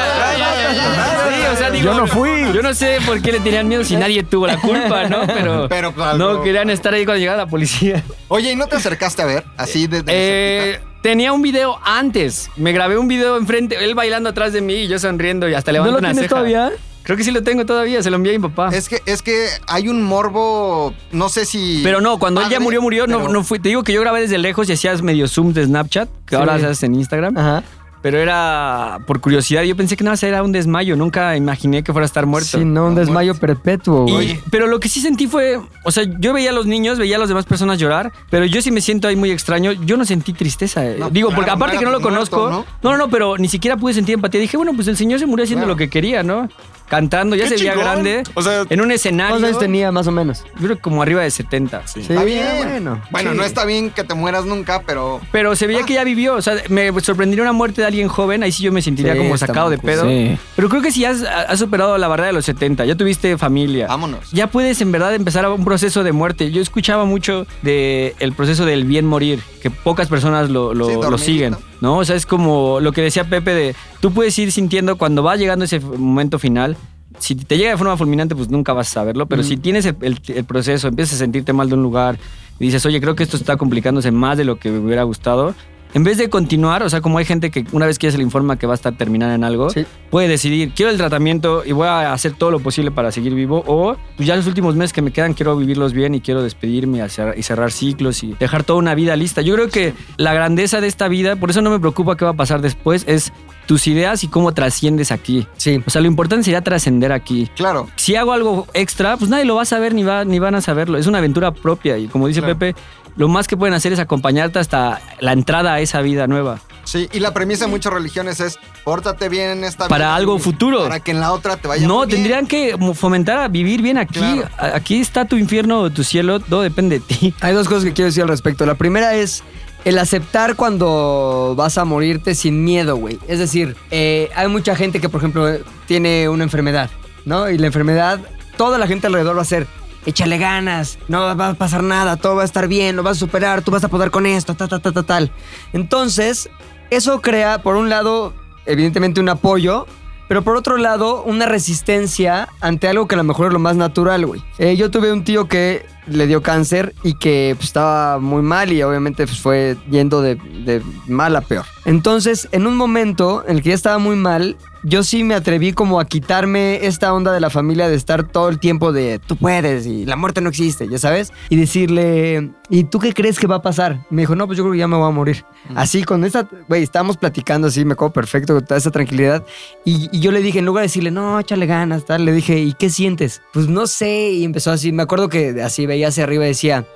Sí, o sea, digo, Yo no fui. Yo no sé por qué le tenían miedo si nadie tuvo la culpa, ¿no? Pero, Pero, no querían estar ahí cuando llegaba la policía. Oye, ¿y no te acercaste a ver? Así de, de Eh, tenía un video antes. Me grabé un video enfrente, él bailando atrás de mí y yo sonriendo y hasta ¿No levantando lo una tienes ceja. todavía? Creo que sí lo tengo todavía, se lo envié a mi papá. Es que, es que hay un morbo, no sé si... Pero no, cuando él ya murió, murió, no, pero- no fui. Te digo que yo grabé desde lejos y hacías medio zooms de Snapchat, que Sí. ahora haces en Instagram. Ajá. Pero era por curiosidad. Yo pensé que nada era un desmayo. Nunca imaginé que fuera a estar muerto. Sí, no, un desmayo perpetuo, Y- güey. pero lo que sí sentí fue, o sea, yo veía a los niños, veía a las demás personas llorar, pero yo sí me siento ahí muy extraño. Yo no sentí tristeza. eh. No, Digo, claro, porque aparte no que no lo muerto, conozco. no, no, no, pero ni siquiera pude sentir empatía. Dije, bueno, pues el señor se murió haciendo Claro. lo que quería, ¿no? Cantando, ya Qué se veía chingón. grande. O sea, en un escenario. ¿Cuántos años tenía más o menos? Yo creo que como arriba de 70. Sí, Está bien. bueno. Bueno, Sí. no está bien que te mueras nunca, pero... Pero se veía que ya vivió. O sea, me sorprendería una muerte de alguien joven. Ahí sí yo me sentiría Sí, como está sacado muy de cool. pedo. Sí. Pero creo que si has, has superado la barrera de los 70, ya tuviste familia. Vámonos. Ya puedes en verdad empezar un proceso de muerte. Yo escuchaba mucho de el proceso del bien morir, que pocas personas lo, lo- Sí, lo dormidito. siguen, ¿no? O sea, es como lo que decía Pepe de, tú puedes ir sintiendo cuando va llegando ese momento final, si te llega de forma fulminante, pues nunca vas a saberlo, pero si tienes el, el- el proceso, empiezas a sentirte mal de un lugar y dices, oye, creo que esto está complicándose más de lo que me hubiera gustado, en vez de continuar, o sea, como hay gente que una vez que ya se le informa que va a estar terminada en algo, Sí. puede decidir, quiero el tratamiento y voy a hacer todo lo posible para seguir vivo, o pues ya los últimos meses que me quedan quiero vivirlos bien y quiero despedirme y cerrar, y cerrar ciclos y dejar toda una vida lista. Yo creo que la grandeza de esta vida, por eso no me preocupa qué va a pasar después, es tus ideas y cómo trasciendes aquí. Sí. O sea, lo importante sería trascender aquí. Claro. Si hago algo extra, pues nadie lo va a saber ni, va, ni van a saberlo. Es una aventura propia y como dice Claro. Pepe, lo más que pueden hacer es acompañarte hasta la entrada a esa vida nueva. Sí, y la premisa de muchas religiones es pórtate bien en esta Para vida algo futuro. Para que en la otra te vaya No, muy bien. tendrían que fomentar a vivir bien aquí. Claro. Aquí está tu infierno o tu cielo, todo depende de ti. Hay dos cosas que quiero decir al respecto. La primera es el aceptar cuando vas a morirte sin miedo, güey. Es decir, eh, hay mucha gente que, por ejemplo, tiene una enfermedad, ¿no? Y la enfermedad, toda la gente alrededor va a ser, échale ganas, no va a pasar nada, todo va a estar bien, lo vas a superar, tú vas a poder con esto, ta, ta, ta, ta, tal. Entonces, eso crea, por un lado, evidentemente un apoyo, pero por otro lado, una resistencia ante algo que a lo mejor es lo más natural, güey. Eh, yo tuve un tío que le dio cáncer y que pues, estaba muy mal y obviamente pues, fue yendo de, de mal a peor. Entonces, en un momento en el que ya estaba muy mal, yo sí me atreví como a quitarme esta onda de la familia de estar todo el tiempo de tú puedes y la muerte no existe, ya sabes, y decirle, ¿y tú qué crees que va a pasar? Me dijo, no, pues yo creo que ya me voy a morir. Así, con esta, güey, estábamos platicando así, me acuerdo perfecto, con toda esa tranquilidad. Y, y yo le dije, en lugar de decirle, no, échale ganas, tal, le dije, ¿y qué sientes? Pues no sé, y empezó así, me acuerdo que así veía hacia arriba y decía,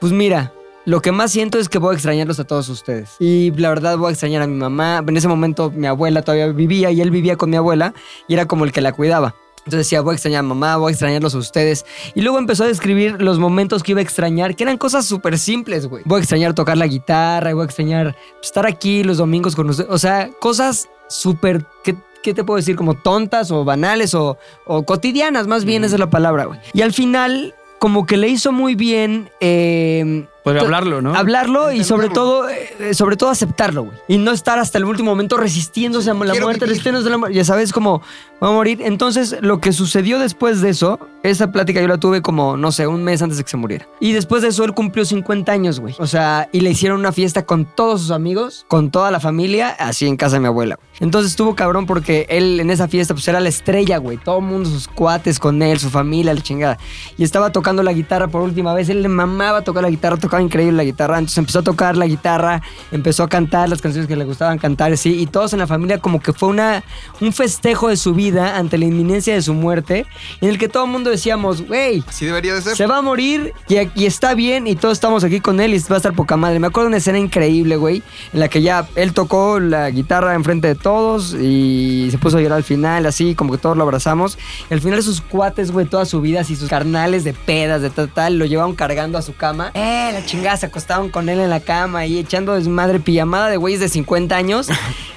pues mira, lo que más siento es que voy a extrañarlos a todos ustedes. Y la verdad voy a extrañar a mi mamá. En ese momento mi abuela todavía vivía y él vivía con mi abuela y era como el que la cuidaba. Entonces decía, voy a extrañar a mamá, voy a extrañarlos a ustedes. Y luego empezó a describir los momentos que iba a extrañar, que eran cosas súper simples, güey. Voy a extrañar tocar la guitarra, voy a extrañar estar aquí los domingos con ustedes. O sea, cosas súper... ¿qué, qué te puedo decir? Como tontas o banales o, o cotidianas, más bien esa es la palabra, güey. Y al final, como que le hizo muy bien... eh, Puede to- hablarlo, ¿no? Hablarlo y sobre todo, eh, sobre todo aceptarlo, güey. Y no estar hasta el último momento resistiéndose a la Quiero muerte, vivir. resistiéndose a la muerte. Ya sabes cómo va a morir. Entonces, lo que sucedió después de eso, esa plática yo la tuve como, no sé, un mes antes de que se muriera. Y después de eso, él cumplió 50 años, güey. O sea, y le hicieron una fiesta con todos sus amigos, con toda la familia, así en casa de mi abuela. güey. Entonces estuvo cabrón porque él en esa fiesta, pues era la estrella, güey. Todo el mundo, sus cuates con él, su familia, la chingada. Y estaba tocando la guitarra por última vez. Él le mamaba tocar la guitarra, tocaba increíble la guitarra. Entonces empezó a tocar la guitarra, empezó a cantar las canciones que le gustaban cantar, sí. Y todos en la familia, como que fue una, un festejo de su vida ante la inminencia de su muerte, en el que todo el mundo decíamos, güey, Así debería de ser. se va a morir y, y está bien y todos estamos aquí con él y va a estar poca madre. Me acuerdo de una escena increíble, güey, en la que ya él tocó la guitarra enfrente de todos y se puso a llorar al final, así como que todos lo abrazamos. Y al final sus cuates, güey, toda su vida, así sus carnales de pedas, de tal, tal, lo llevaban cargando a su cama. Eh, la chingada, se acostaban con él en la cama y echando desmadre pijamada de güeyes de 50 años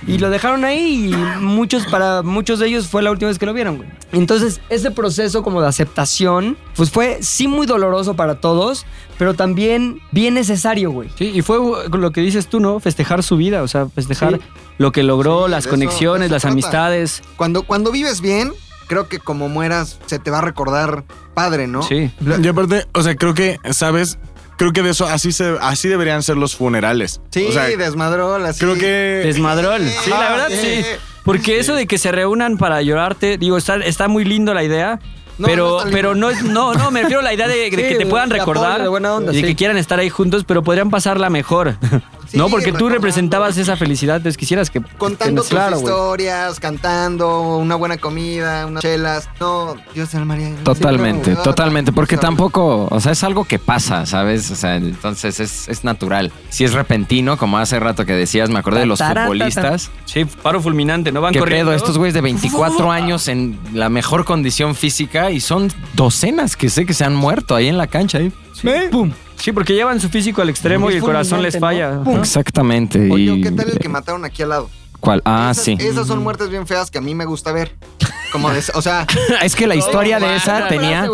y lo dejaron ahí y muchos, para muchos de ellos fue la última vez que lo vieron, güey. Entonces, ese proceso como de aceptación, pues fue sí muy doloroso para todos, pero también bien necesario, güey. Sí, y fue lo que dices tú, ¿no? Festejar su vida, o sea, festejar Sí. lo que logró, Sí, las eso- conexiones, las trata. amistades. Cuando, cuando vives bien, creo que como mueras, se te va a recordar padre, ¿no? Sí. Y aparte, o sea, creo que, ¿sabes? Creo que de eso, así, se, así deberían ser los funerales. Sí, o sea, desmadrol, así. creo que... Desmadrol. Sí, la verdad sí. Porque eso de que se reúnan para llorarte, digo, está, está muy lindo la idea. No, pero, no pero no no, no, me refiero a la idea de, de Sí, que te puedan recordar de buena onda, y de sí. que quieran estar ahí juntos, pero podrían pasarla mejor. Sí, no, porque tú representabas esa felicidad, entonces quisieras que Contando que- tus claro, historias, cantando, una buena comida, unas chelas. No, Dios te María. Totalmente, totalmente, porque tampoco, o sea, es algo que pasa, ¿sabes? O sea, entonces es, es natural. Si es repentino, como hace rato que decías, me acordé de los futbolistas. Sí, paro fulminante, ¿no? Van ¿Qué corriendo. pedo? Estos güeyes de 24 años en la mejor condición física y son docenas que sé que se han muerto ahí en la cancha. ahí. ¡Pum! Sí, porque llevan su físico al extremo Es y el corazón les falla. Exactamente. Oye, y- ¿qué tal el que mataron aquí al lado? ¿Cuál? Ah, esas, sí. Esas son muertes bien feas que a mí me gusta ver. Como de, o sea, Es que la historia de esa tenía...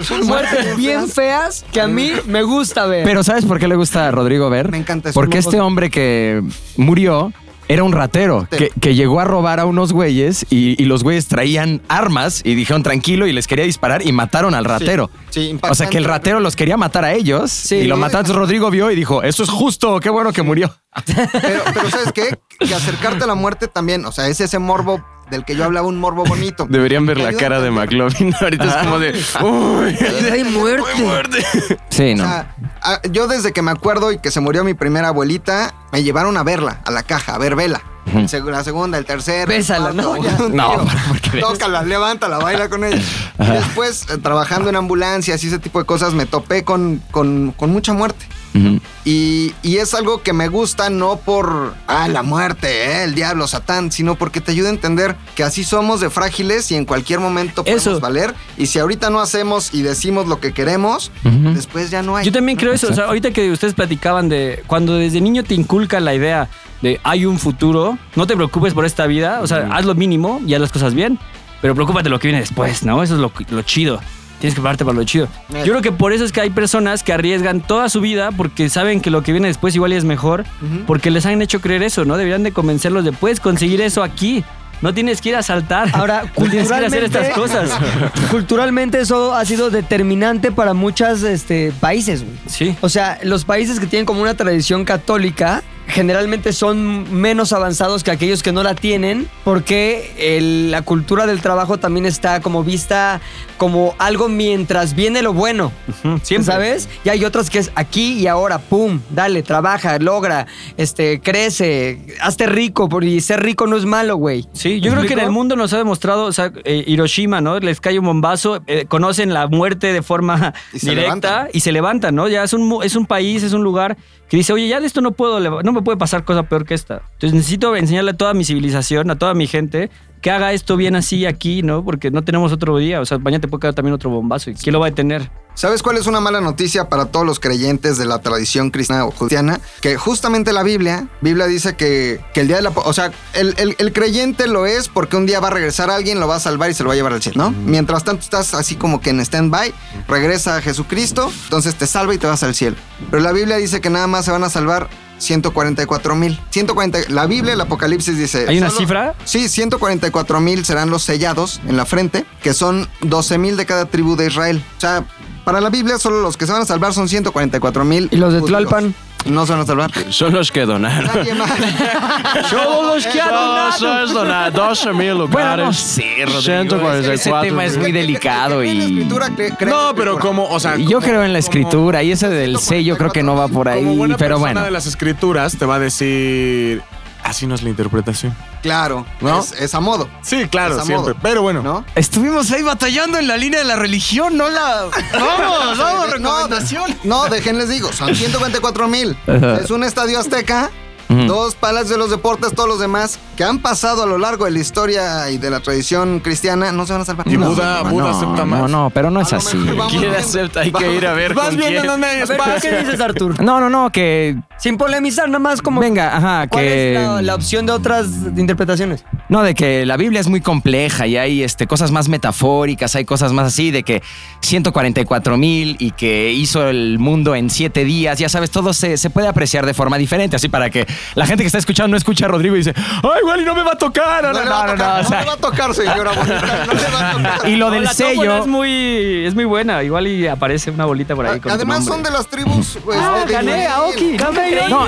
Son muertes bien feas que a mí me gusta ver. Pero ¿sabes por qué le gusta a Rodrigo ver? Me encanta eso. Porque este hombre que murió Era un ratero que, que llegó a robar a unos güeyes y, y los güeyes traían armas y dijeron tranquilo y les quería disparar y mataron al ratero. sí, o sea que el ratero los quería matar a ellos y lo mataron. Rodrigo vio y dijo, eso es justo, qué bueno que murió. Pero, pero ¿sabes qué? Que acercarte a la muerte también, o sea, es ese morbo del que yo hablaba, un morbo bonito. Deberían ver la cara de. McLovin. Ahorita es como de. Uy, Hay muerte. Sí, O no. sea, a- yo desde que me acuerdo y que se murió mi primera abuelita, me llevaron a verla, a la caja, a ver vela. La segunda, el tercer. Bésala, cuarto, ¿no? ya, No, tío. Tócala, levántala, baila con ella. Y después, eh, trabajando en ambulancias y ese tipo de cosas, me topé con, con, con mucha muerte. Y, y es algo que me gusta no por, ah, la muerte, eh, el diablo, Satán, sino porque te ayuda a entender que así somos de frágiles y en cualquier momento podemos Eso. valer. Y si ahorita no hacemos y decimos lo que queremos, después ya no hay. Yo también creo eso. O sea, ahorita que ustedes platicaban de cuando desde niño te inculca la idea de hay un futuro, no te preocupes por esta vida. O sea, haz lo mínimo y haz las cosas bien, pero preocúpate de lo que viene después, ¿no? Eso es lo, lo chido. Tienes que prepararte para lo chido. Eh. Yo creo que por eso es que hay personas que arriesgan toda su vida porque saben que lo que viene después igual es mejor, porque les han hecho creer eso, ¿no? Deberían de convencerlos de puedes conseguir eso aquí. No tienes que ir a saltar. Ahora, no tienes que ir a hacer culturalmente, estas cosas. culturalmente eso ha sido determinante para muchos este, países, güey. Sí. O sea, los países que tienen como una tradición católica generalmente son menos avanzados que aquellos que no la tienen porque el- la cultura del trabajo también está como vista como algo mientras viene lo bueno. Siempre. ¿Sabes? Y hay otras que es aquí y ahora, pum, dale, trabaja, logra, este, crece, hazte rico, porque ser rico no es malo, güey. Sí, yo ¿Me creo que en el mundo nos ha demostrado, o sea, eh, Hiroshima, ¿no? Les cae un bombazo, eh, conocen la muerte de forma Y directa levantan. y se levantan, ¿no? Ya es un, mu- es un país, es un lugar que dice, oye, ya de esto no puedo, no me puede pasar cosa peor que esta. Entonces necesito enseñarle a toda mi civilización, a toda mi gente, que haga esto bien así aquí, ¿no? Porque no tenemos otro día, o sea, mañana te puede caer también otro bombazo. ¿Y quién lo va a detener? ¿Sabes cuál es una mala noticia para todos los creyentes de la tradición cristiana o cristiana? Que justamente la Biblia, Biblia dice que, que el día de la... O sea, el, el- el creyente lo es porque un día va a regresar alguien, lo va a salvar y se lo va a llevar al cielo, ¿no? Mientras tanto estás así como que en stand-by, regresa a Jesucristo, entonces te salva y te vas al cielo. Pero la Biblia dice que nada más se van a salvar 144 mil. 140, la Biblia, el Apocalipsis dice... ¿Hay una solo- cifra? Sí, 144 mil serán los sellados en la frente, que son 12 mil de cada tribu de Israel. O sea, para la Biblia solo los que se van a salvar son 144 mil. ¿Y los de Tlalpan? No se van a salvar. son los que donaron. Nadie más. Todos los que han donado. Eso es donar 12 mil lugares. Bueno, no sé, Rodrigo. 144. Ese tema es muy delicado En la y... escritura cre- creen No, pero como, o sea. y Yo como- creo en la escritura y ese del sello creo que no va por Como ahí, buena pero bueno. de las escrituras te va a decir. Así no es la interpretación. Claro, ¿No? es, es a modo. Sí, claro, siempre. modo. Pero bueno. ¿No? Estuvimos ahí batallando en la línea de la religión, no la... Vamos, vamos, recomendación. No, déjenles digo, son 144 mil. Es un estadio azteca, Dos palacios de los deportes, todos los demás que han pasado a lo largo de la historia y de la tradición cristiana, no se van a salvar. Y No. Buda, Buda acepta más. No, no, pero no es así. vamos ¿Quién acepta? Hay que ir a ver Vas con viendo quién. dónde hay A ver, espacio. ¿qué dices, Artur? No, no, no, que... Sin polemizar, nada más como... Venga, ajá, ¿Cuál que... es la, la opción de otras interpretaciones? No, de que la Biblia es muy compleja y hay este, cosas más metafóricas, hay cosas más así, de que 144 mil y que hizo el mundo en siete días, ya sabes, todo se, se puede apreciar de forma diferente, así para que la gente que está escuchando no escucha a Rodrigo y dice, ay, igual y no me va a tocar. No, No, no, le va a no, le va a tocar, señora bonita. No le va a tocar. Y lo No, del la sello... es muy, es muy buena. Igual y aparece una bolita por ahí. con Además son de las tribus. pues, Ah, de gané. Aoki. Gané. No.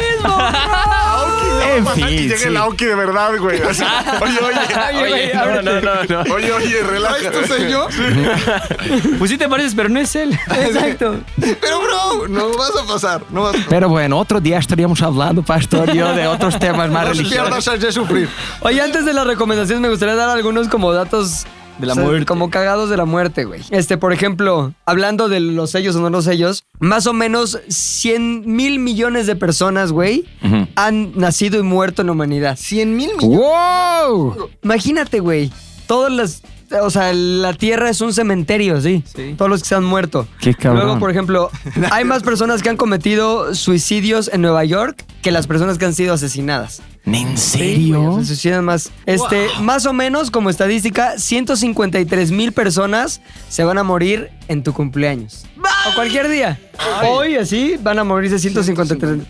En Pasar que fin, llegue sí. el Aoki de verdad, güey. O sea, oye, oye. Oye, no, no, no, no. Oye, oye, ¿Traes relájate. tu sello? Pues sí te pareces, pero no es él. Exacto. Pero, bro, no vas a pasar. No vas a pasar. Pero bueno, otro día estaríamos hablando, pastor, yo de otros temas más religiosos. pierdas de sufrir. Oye, antes de las recomendaciones me gustaría dar algunos como datos De la o sea, muerte. Como cagados de la muerte, güey. Este, por ejemplo, hablando de los sellos o no los sellos, más o menos 100 mil millones de personas, güey, Ujú. han nacido y muerto en la humanidad. 100 mil millones. ¡Wow! Imagínate, güey. Todas las. O sea, la tierra es un cementerio, sí. Sí. Todos los que se han muerto. Qué cabrón. Luego, por ejemplo, hay más personas que han cometido suicidios en Nueva York que las personas que han sido asesinadas. ¿En Sí, serio? güey, se suicidan más. Este, más o menos como estadística, 153 mil personas se van a morir en tu cumpleaños. O cualquier día. Hoy, así, van a morirse 153 mil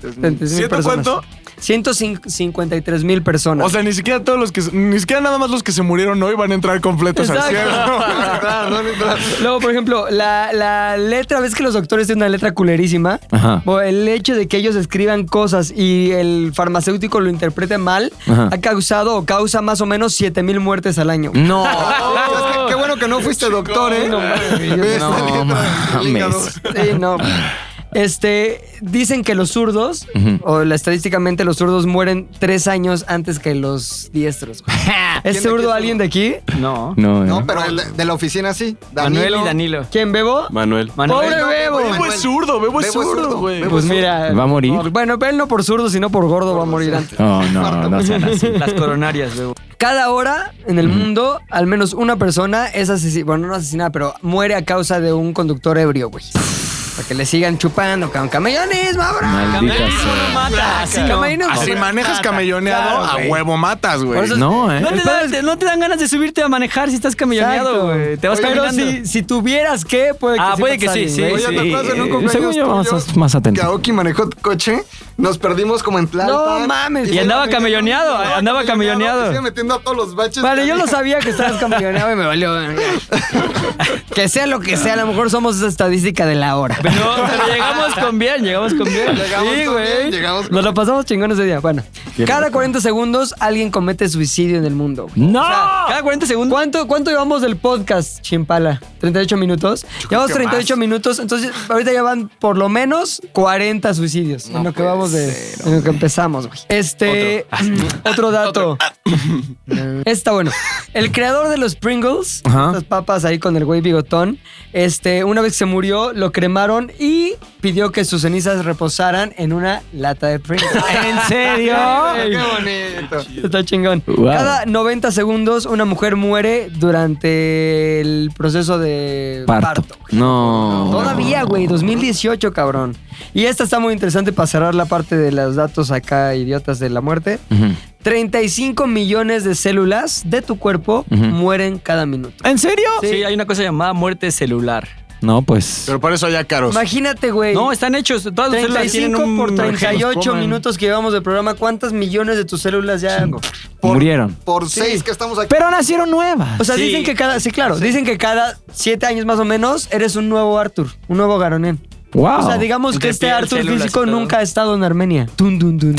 ¿Ciento personas. cuánto? 153 mil personas. O sea, ni siquiera todos los que, ni siquiera nada más los que se murieron hoy van a entrar completos al Exacto. cielo. Claro, no, no, no. Luego, por ejemplo, la, la letra, ves que los doctores tienen una letra culerísima. Ajá. El hecho de que ellos escriban cosas y el farmacéutico lo interprete mal Ajá. ha causado o causa más o menos 7 mil muertes al año. No. Es que qué bueno que no fuiste doctor, ¿eh? No, mames. Sí, no. Este, dicen que los zurdos, o la- estadísticamente los zurdos mueren tres años antes que los diestros. güey. ¿Es ¿Quién de zurdo alguien de aquí? No. No, No, no. pero de, de la oficina sí. Manuel y Danilo. ¿Quién, Bebo? Manuel. Manuel. Pobre Bebo. Manuel. Bebo es zurdo, Bebo es zurdo, güey. Bebo Pues mira. ¿Va a morir? no, bueno, él no por zurdo, sino por gordo va a morir antes. No, no, no sean así. Las coronarias, luego. Cada hora en el mundo, al menos una persona es asesinada, bueno, no asesinada, pero muere a causa de un conductor ebrio, güey. Para que le sigan chupando, con camellonismo, bro. Maldita sea. mata. Así. Si manejas camelloneado, Claro, a huevo matas, güey. Por eso- No, ¿eh? No te, dan, te- no te dan ganas de subirte a manejar si estás camelloneado, Exacto. güey. Te vas Pero caminando. si, si tuvieras que, puede que Ah, sí puede que a sí, sí. Oye, ¿te acuerdas en un cumpleaños según yo, tuyo más- más atento. Que Aoki manejó tu coche, nos perdimos como en Tlalpan. No mames. Y andaba camelloneado, andaba camelloneado. Metiendo a todos los baches. Vale, yo lo sabía que estabas camelloneado y me valió. que sea lo que sea, a lo mejor somos esa estadística de la hora. Pero, pero llegamos con bien, llegamos con bien. Llegamos Sí, güey. bien, llegamos con Nos lo pasamos chingón ese día. Bueno, cada 40 segundos alguien comete suicidio en el mundo. güey. ¡No! Cada 40 segundos. ¿Cuánto, ¿Cuánto llevamos del podcast, Chimpala? ¿38 minutos? Llevamos que 38 minutos, entonces ahorita ya van por lo menos 40 suicidios en lo que vamos de. En lo que empezamos, güey. Este. Otro, dato. Este está bueno. El creador de los Pringles, estas papas ahí con el güey bigotón, este, una vez que se murió, lo cremaron y pidió que sus cenizas reposaran en una lata de Pringles. ¿En serio? Qué bonito. Está chingón. Wow. Cada 90 segundos una mujer muere durante el proceso de Parto. parto. No. Todavía, güey, 2018, cabrón. Y esta está muy interesante para cerrar la parte de los datos acá, idiotas de la muerte. Ujú. 35 millones de células de tu cuerpo mueren cada minuto. ¿En serio? Sí, hay una cosa llamada muerte celular. No, pues. Pero por eso ya caros. Imagínate, güey. No, están hechos. Todas las células tienen 35 un... por que nos 38 coman. minutos que llevamos de programa. ¿Cuántas millones de tus células ya? Por- Murieron. Por seis que estamos aquí. Pero nacieron nuevas. O sea, Sí. dicen que cada, sí, claro, dicen que cada siete años más o menos eres un nuevo Arthur, un nuevo Garonian. Wow. O sea, digamos que este Arthur físico nunca ha estado en Armenia. Tun, dun, dun.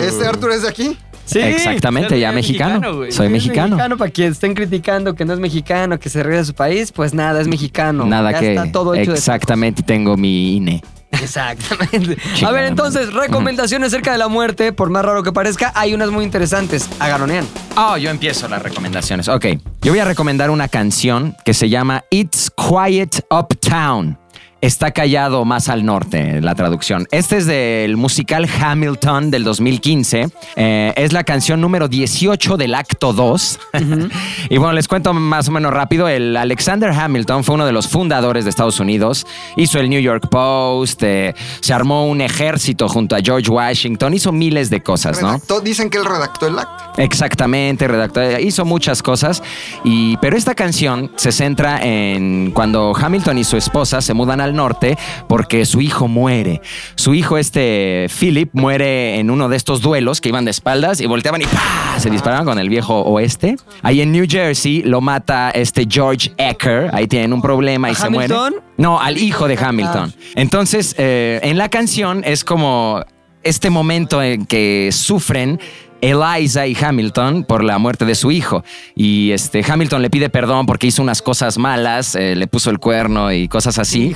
¿Este Arthur es de aquí? Sí. Exactamente, ya mexicano. Soy mexicano. mexicano para quien estén criticando que no es mexicano, que se regresa a su país, pues nada, es mexicano. Nada Ya que. está todo hecho de- Exactamente, tengo mi INE. Exactamente. A ver, entonces, recomendaciones acerca de la muerte, por más raro que parezca, hay unas muy interesantes. A Garonian. Oh, yo empiezo las recomendaciones. Ok. Yo voy a recomendar una canción que se llama It's Quiet Uptown. Está callado más al norte, la traducción. Este es del musical Hamilton del 2015. Eh, es la canción número 18 del acto 2. y bueno, les cuento más o menos rápido. El Alexander Hamilton fue uno de los fundadores de Estados Unidos. Hizo el New York Post, eh, se armó un ejército junto a George Washington, hizo miles de cosas, ¿no? Redactó- dicen que él redactó el acta. Exactamente, redactó, hizo muchas cosas, y, pero esta canción se centra en cuando Hamilton y su esposa se mudan al norte porque su hijo muere. Su hijo, este Philip, muere en uno de estos duelos que iban de espaldas y volteaban y ¡pah! se disparaban con el viejo oeste. Ahí en New Jersey lo mata este George Ecker, ahí tienen un problema y ¿A se muere. Hamilton? No, al hijo de Hamilton. Entonces, eh, en la canción es como este momento en que sufren Eliza y Hamilton por la muerte de su hijo. Y este Hamilton le pide perdón porque hizo unas cosas malas, eh, le puso el cuerno y cosas así.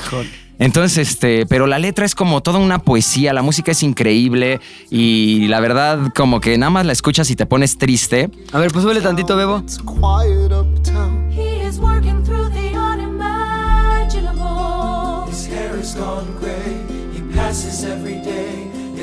Entonces, este, pero la letra es como toda una poesía, la música es increíble y la verdad como que nada más la escuchas y te pones triste. A ver, pues súbele tantito, Bebo. He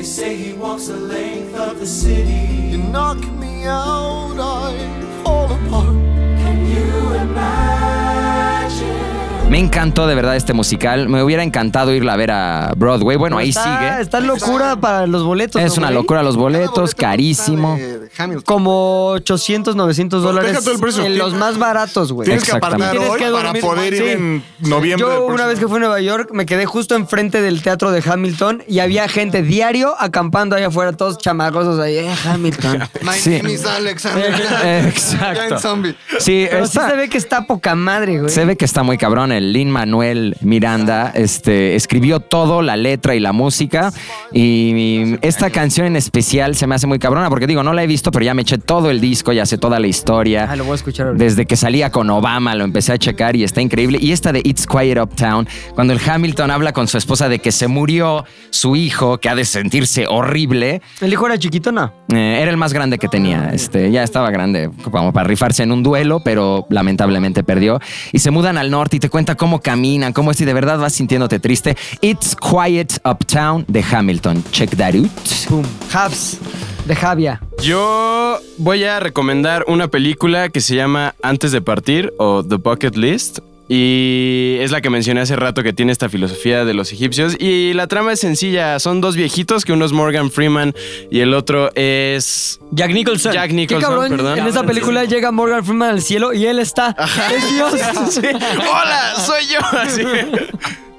say he walks the length of the city. You knock me out, I fall apart. Can you imagine? Me encantó de verdad este musical. Me hubiera encantado irla a ver a Broadway. Bueno, ahí está, sigue. Está locura para los boletos. Es ¿no, una güey? locura los boletos, carísimo. De Hamilton. Como 800, 900 dólares deja todo el precio. en los más baratos, güey. Tienes que apartar Tienes hoy que para poder ir Sí. en noviembre. Yo una vez que fui a Nueva York me quedé justo enfrente del teatro de Hamilton y había gente diario acampando allá afuera, todos chamagosos ahí, eh, Hamilton. My Sí. name is Alexander. Exacto. Giant zombie. Sí, Pero sí está- se ve que está poca madre, güey. Se ve que está muy cabrón. El Lin Manuel Miranda este, escribió todo, la letra y la música. Y esta canción en especial se me hace muy cabrona porque digo, no la he visto, pero ya me eché todo el disco, ya sé toda la historia. Ah, lo voy a escuchar ahorita. Desde que salía con Obama lo empecé a checar y está increíble. Y esta de It's Quiet Uptown, cuando el Hamilton habla con su esposa de que se murió su hijo, que ha de sentirse horrible. ¿El hijo era chiquito, no? Eh, era el más grande que tenía. Este, ya estaba grande como para rifarse en un duelo, pero lamentablemente perdió. Y se mudan al norte y te cuenta cómo caminan, cómo es y de verdad vas sintiéndote triste. It's Quiet Uptown de Hamilton. Check that out. Pum. Habs, de Javia. Yo voy a recomendar una película que se llama Antes de partir o The Bucket List. Y es la que mencioné hace rato que tiene esta filosofía de los egipcios. Y la trama es sencilla. Son dos viejitos, que uno es Morgan Freeman y el otro es Jack Nicholson. Jack Qué Nicholson, cabrón, perdón. en esa película llega Morgan Freeman al cielo y él está. Es Dios. Sí. ¡Hola! ¡Soy yo! Así.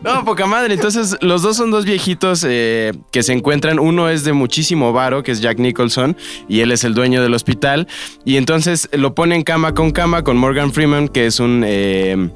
No, poca madre. Entonces, los dos son dos viejitos eh, que se encuentran. Uno es de muchísimo varo, que es Jack Nicholson, y él es el dueño del hospital. Y entonces lo ponen cama con cama con Morgan Freeman, que es un. eh,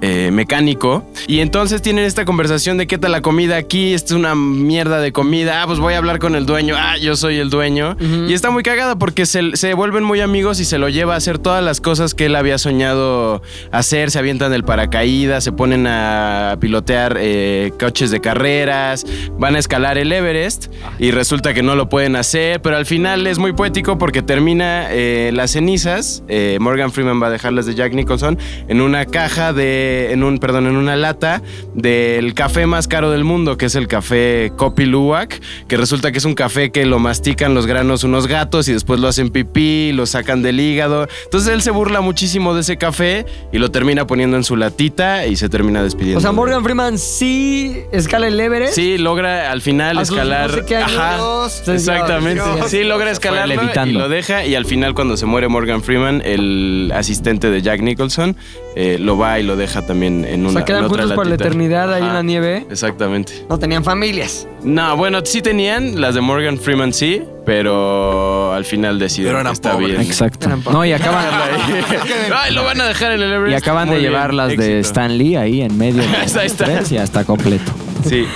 eh, mecánico. Y entonces tienen esta conversación de qué tal la comida aquí, esto es una mierda de comida, ah, pues voy a hablar con el dueño, ah, yo soy el dueño. Y está muy cagada porque se, se vuelven muy amigos y se lo lleva a hacer todas las cosas que él había soñado hacer, se avientan del paracaídas, se ponen a pilotear eh, coches de carreras, van a escalar el Everest y resulta que no lo pueden hacer, pero al final es muy poético porque termina eh, las cenizas, eh, Morgan Freeman va a dejarlas de Jack Nicholson en una caja de, en un, perdón, en una lata del café más caro del mundo, que es el café Kopi Luwak, que resulta que es un café que lo mastican los granos unos gatos y después lo hacen pipí, lo sacan del hígado. Entonces él se burla muchísimo de ese café y lo termina poniendo en su latita y se termina despidiendo. O sea, Morgan Freeman sí escala el Everest. Sí, logra al final escalar. no sé qué años. Ajá, Dios, exactamente. Dios. Sí, logra escalarlo y lo deja. Y al final, cuando se muere Morgan Freeman, el asistente de Jack Nicholson eh, lo va y lo deja también en O una sea, quedan otra juntos por la eternidad ahí en la nieve. Exactamente. No tenían familias. No, bueno, sí tenían, las de Morgan Freeman sí, pero al final deciden Pero eran que está pobres. bien. Exacto. No, y acaban, Ay, lo van a dejar en el y Everest. acaban de bien, llevar las de. Stan Lee ahí en medio de Ahí está. los tres y ya está completo. Sí.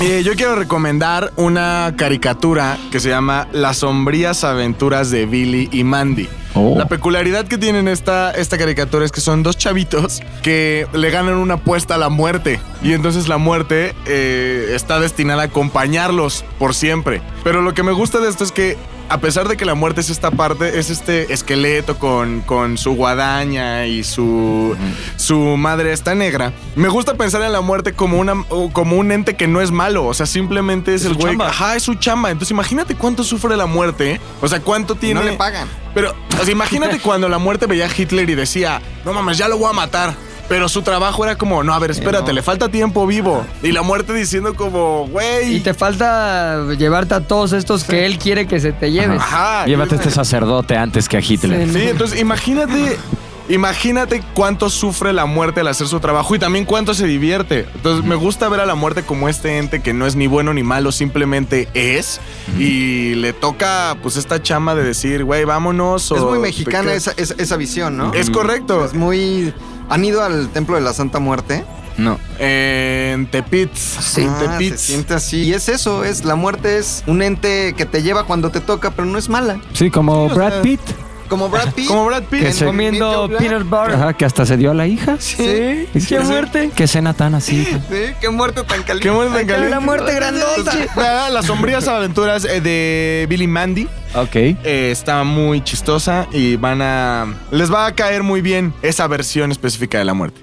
Eh, yo quiero recomendar una caricatura que se llama Las sombrías aventuras de Billy y Mandy. Oh. La peculiaridad que tienen esta, esta caricatura es que son dos chavitos que le ganan una apuesta a la muerte. Y entonces la muerte eh, está destinada a acompañarlos por siempre. Pero lo que me gusta de esto es que a pesar de que la muerte es esta parte, es este esqueleto con, con su guadaña y su, su madre está negra, me gusta pensar en la muerte como, una, como un ente que no es malo. O sea, simplemente es, el su güey. Ajá, es su chamba. Entonces imagínate cuánto sufre la muerte. O sea, cuánto tiene. no le pagan. Pero, o sea, imagínate cuando la muerte veía a Hitler y decía, no mames, ya lo voy a matar. Pero su trabajo era como, no, a ver, espérate, le falta tiempo vivo. Y la muerte diciendo como, güey. Y te falta llevarte a todos estos que él quiere que se te lleves. Ajá. Llévate a este sacerdote antes que a Hitler. Sí, entonces imagínate, imagínate cuánto sufre la muerte al hacer su trabajo y también cuánto se divierte. Entonces me gusta ver a la muerte como este ente que no es ni bueno ni malo, simplemente es. Y le toca pues esta chama de decir, güey, vámonos. Es muy mexicana esa, esa, esa visión, ¿no? Es correcto. Es muy... ¿Han ido al Templo de la Santa Muerte? No. En Tepitz. en Ah, se Tepitz. siente así. Y es eso, es la muerte es un ente que te lleva cuando te toca, pero no es mala. Sí, como Sí, Brad sea, Pitt. Como Brad Pitt. Como Brad Pitt. Que se- Comiendo peanut butter. Ajá, que hasta se dio a la hija. Sí. Sí. Qué muerte. Qué escena tan así. Sí, qué muerte tan caliente. Qué muerte tan caliente. la muerte grandota. Vean, Las sombrías aventuras eh, de Billy Mandy. Ok. Eh, está muy chistosa y van a. Les va a caer muy bien esa versión específica de la muerte.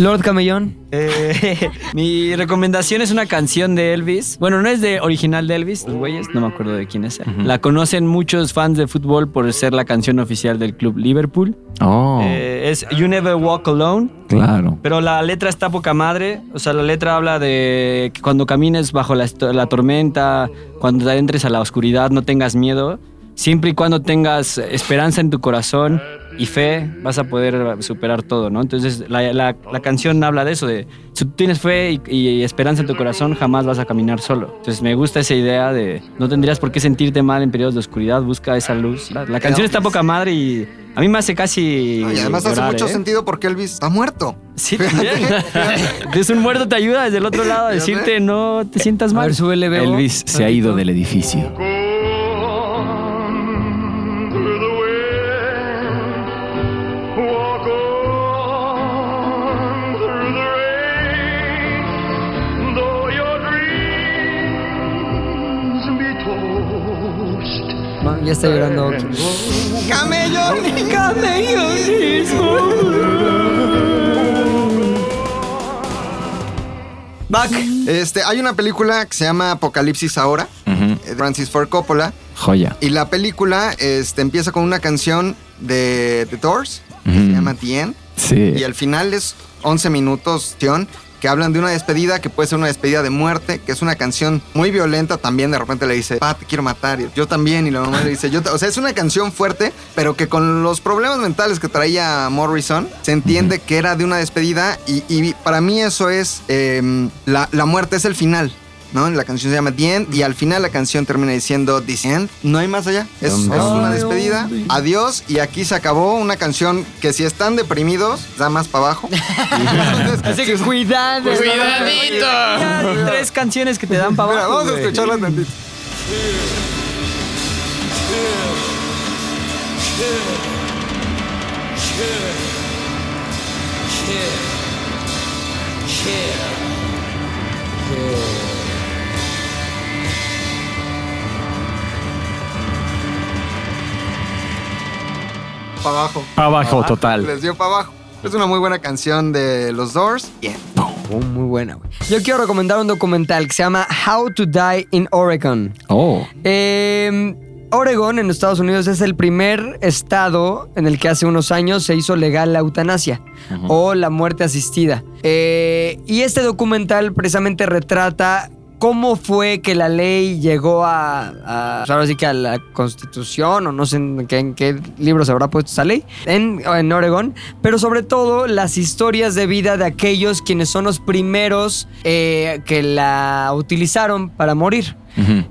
Lord Camellón. Eh, mi recomendación es una canción de Elvis. Bueno, no es de original de Elvis, los güeyes, no me acuerdo de quién es. La conocen muchos fans de fútbol por ser la canción oficial del club Liverpool. Oh, Eh, es You Never Walk Alone. claro. Pero la letra está poca madre. O sea, la letra habla de que cuando camines bajo la, la tormenta, cuando te entres a la oscuridad, no tengas miedo. Siempre y cuando tengas esperanza en tu corazón y fe, vas a poder superar todo, ¿no? Entonces, la, la- la canción habla de eso, de si tú tienes fe y, y esperanza en tu corazón, jamás vas a caminar solo. Entonces, me gusta esa idea de no tendrías por qué sentirte mal en periodos de oscuridad, busca esa luz. La, la canción está poca madre y a mí me hace casi... No, y además hace llorar, mucho ¿eh? sentido porque Elvis está muerto. Sí, también. Entonces un muerto te ayuda desde el otro lado a decirte no te sientas A mal. ver, súbele, Bebo. Elvis se ha ido del edificio. Ya está llorando. Back. Este, hay una película que se llama Apocalipsis Ahora, de Francis Ford Coppola. Joya. Y la película este, empieza con una canción de The Doors, que se llama The End. Sí. Y al final es 11 minutos, Tion, que hablan de una despedida que puede ser una despedida de muerte, que es una canción muy violenta también. De repente le dice, pa, te quiero matar. Y yo también. Y la mamá le dice, yo. ta-". O sea, es una canción fuerte, pero que con los problemas mentales que traía Morrison, se entiende que era de una despedida. Y, y para mí eso es em, la, la muerte, es el final. ¿No? La canción se llama The End y al final la canción termina diciendo The End. No hay más allá. Es, es una despedida. Adiós. Y aquí se acabó una canción que si están deprimidos, da más para abajo. Así que cuidado. Ya, Tres canciones que te dan para Mira, abajo. vamos a escucharla tantito. Para abajo. Abajo, total. Les dio para abajo. Es una muy buena canción de los Doors. Bien. Oh, muy buena, güey. Yo quiero recomendar un documental que se llama How to Die in Oregon. Oh. Eh, Oregon, en Estados Unidos, es el primer estado en el que hace unos años se hizo legal la eutanasia o la muerte asistida. Eh, y este documental precisamente retrata cómo fue que la ley llegó a, a pues ahora sí que a la constitución o no sé en qué, en qué libro se habrá puesto esa ley en, en Oregon, pero sobre todo las historias de vida de aquellos quienes son los primeros eh, que la utilizaron para morir.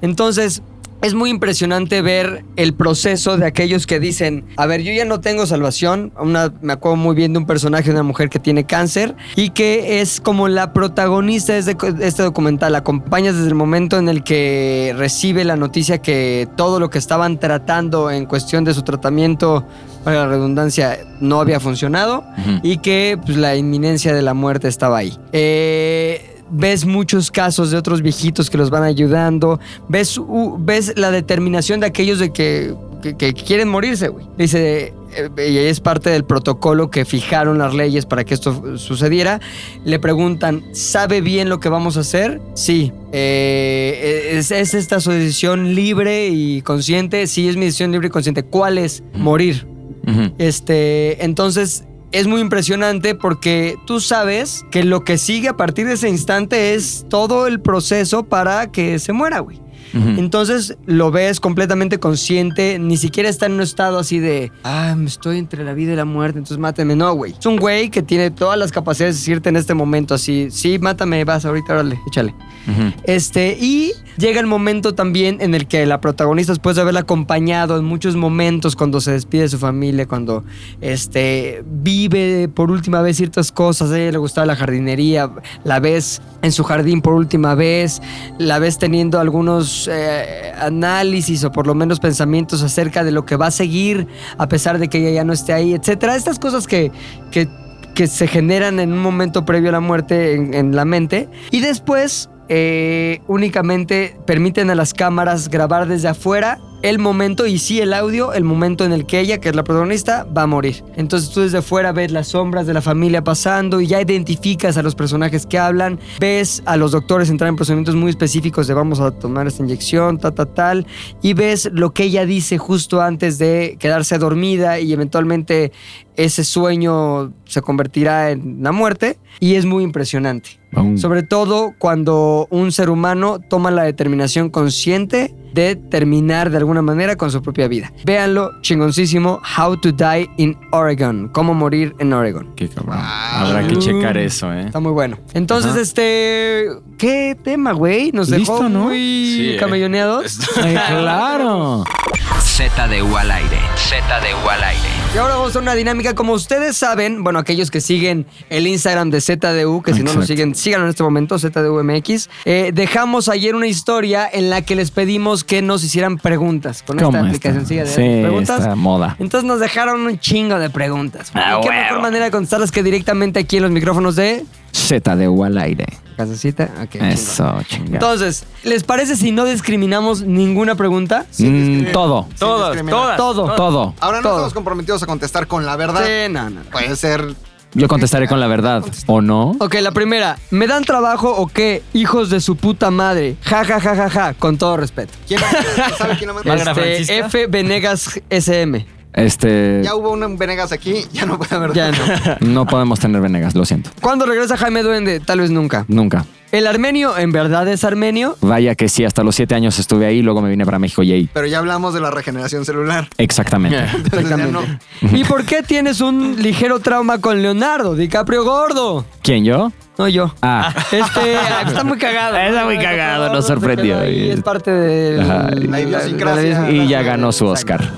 Entonces, es muy impresionante ver el proceso de aquellos que dicen, a ver, yo ya no tengo salvación. Una, me acuerdo muy bien de un personaje de una mujer que tiene cáncer y que es como la protagonista de este, de este documental. La acompañas desde el momento en el que recibe la noticia que todo lo que estaban tratando en cuestión de su tratamiento, para la redundancia, no había funcionado y que pues, la inminencia de la muerte estaba ahí. Eh, ves muchos casos de otros viejitos que los van ayudando, ves, uh, ves la determinación de aquellos de que, que- que quieren morirse, güey. Dice, eh, y es parte del protocolo que fijaron las leyes para que esto sucediera. Le preguntan, ¿sabe bien lo que vamos a hacer? Sí. Eh, ¿es, ¿Es esta su decisión libre y consciente? Sí, es mi decisión libre y consciente. ¿Cuál es? Morir. Este, entonces es muy impresionante porque tú sabes que lo que sigue a partir de ese instante es todo el proceso para que se muera, güey. Entonces lo ves completamente consciente, ni siquiera está en un estado así de, ah, me estoy entre la vida y la muerte, entonces máteme. No, güey. Es un güey que tiene todas las capacidades de decirte en este momento así, sí, mátame, vas ahorita, órale, échale. Este, y llega el momento también en el que la protagonista, después de haberla acompañado en muchos momentos, cuando se despide de su familia, cuando este, vive por última vez ciertas cosas, a ella le gustaba la jardinería, la ves en su jardín por última vez, la ves teniendo algunos eh, análisis o por lo menos pensamientos acerca de lo que va a seguir a pesar de que ella ya no esté ahí, etcétera. Estas cosas que, que, que se generan en un momento previo a la muerte en, la mente. Y después eh, únicamente permiten a las cámaras grabar desde afuera el momento, y sí el audio, el momento en el que ella, que es la protagonista, va a morir. Entonces tú desde fuera ves las sombras de la familia pasando y ya identificas a los personajes que hablan, ves a los doctores entrar en procedimientos muy específicos de vamos a tomar esta inyección, ta, ta, tal, y ves lo que ella dice justo antes de quedarse dormida y eventualmente ese sueño se convertirá en la muerte y es muy impresionante. Sobre todo cuando un ser humano toma la determinación consciente de terminar de alguna manera con su propia vida. Véanlo, chingoncísimo, How to Die in Oregon, cómo morir en Oregon. Qué cabrón. Habrá que checar eso, ¿eh? Está muy bueno. Entonces, Ajá. este, ¿qué tema, güey? Nos dejó Listo, ¿no? muy Sí, eh. camelloneados. Ay, claro. ZDU al aire. ZDU al aire. Y ahora vamos a una dinámica. Como ustedes saben, bueno, aquellos que siguen el Instagram de ZDU, que si no Exacto. siguen, síganlo en este momento, ZDUMX. eh, dejamos ayer una historia en la que les pedimos que nos hicieran preguntas con esta ¿Cómo aplicación. está? Sí, Sí, preguntas. moda. Entonces nos dejaron un chingo de preguntas. Ah, ¿Y qué huevo. mejor manera de contestarlas que directamente aquí en los micrófonos de ZDU al aire. Casacita? Ok, chingón. Eso, chingada. Entonces, ¿les parece si no discriminamos ninguna pregunta? Mm, todo. Todas, todas. Todo. Todo. Ahora no Todo. estamos comprometidos a contestar con la verdad. Sí, no, no. Puede ser. Yo contestaré con la verdad. ¿O no? Ok, la primera. ¿Me dan trabajo o qué? Hijos de su puta madre. Ja, ja, ja, ja, ja. Con todo respeto. ¿Quién sabe quién lo? Málaga Este. F. Venegas SM. Este. Ya hubo un Venegas aquí, ya no puede haber. Ya no. No podemos tener Venegas, lo siento. ¿Cuándo regresa Jaime Duende? Tal vez nunca. Nunca. ¿El armenio en verdad es armenio? Vaya que sí, hasta los siete años estuve ahí, luego me vine para México y ahí. Pero ya hablamos de la regeneración celular. Exactamente. Entonces no. ¿Y por qué tienes un ligero trauma con Leonardo DiCaprio gordo? ¿Quién, yo? No yo. Ah. Este, está muy cagado. Está muy cagado, nos sorprendió. Y es parte de Ajá. La idiosincrasia. Y ya ganó su Oscar.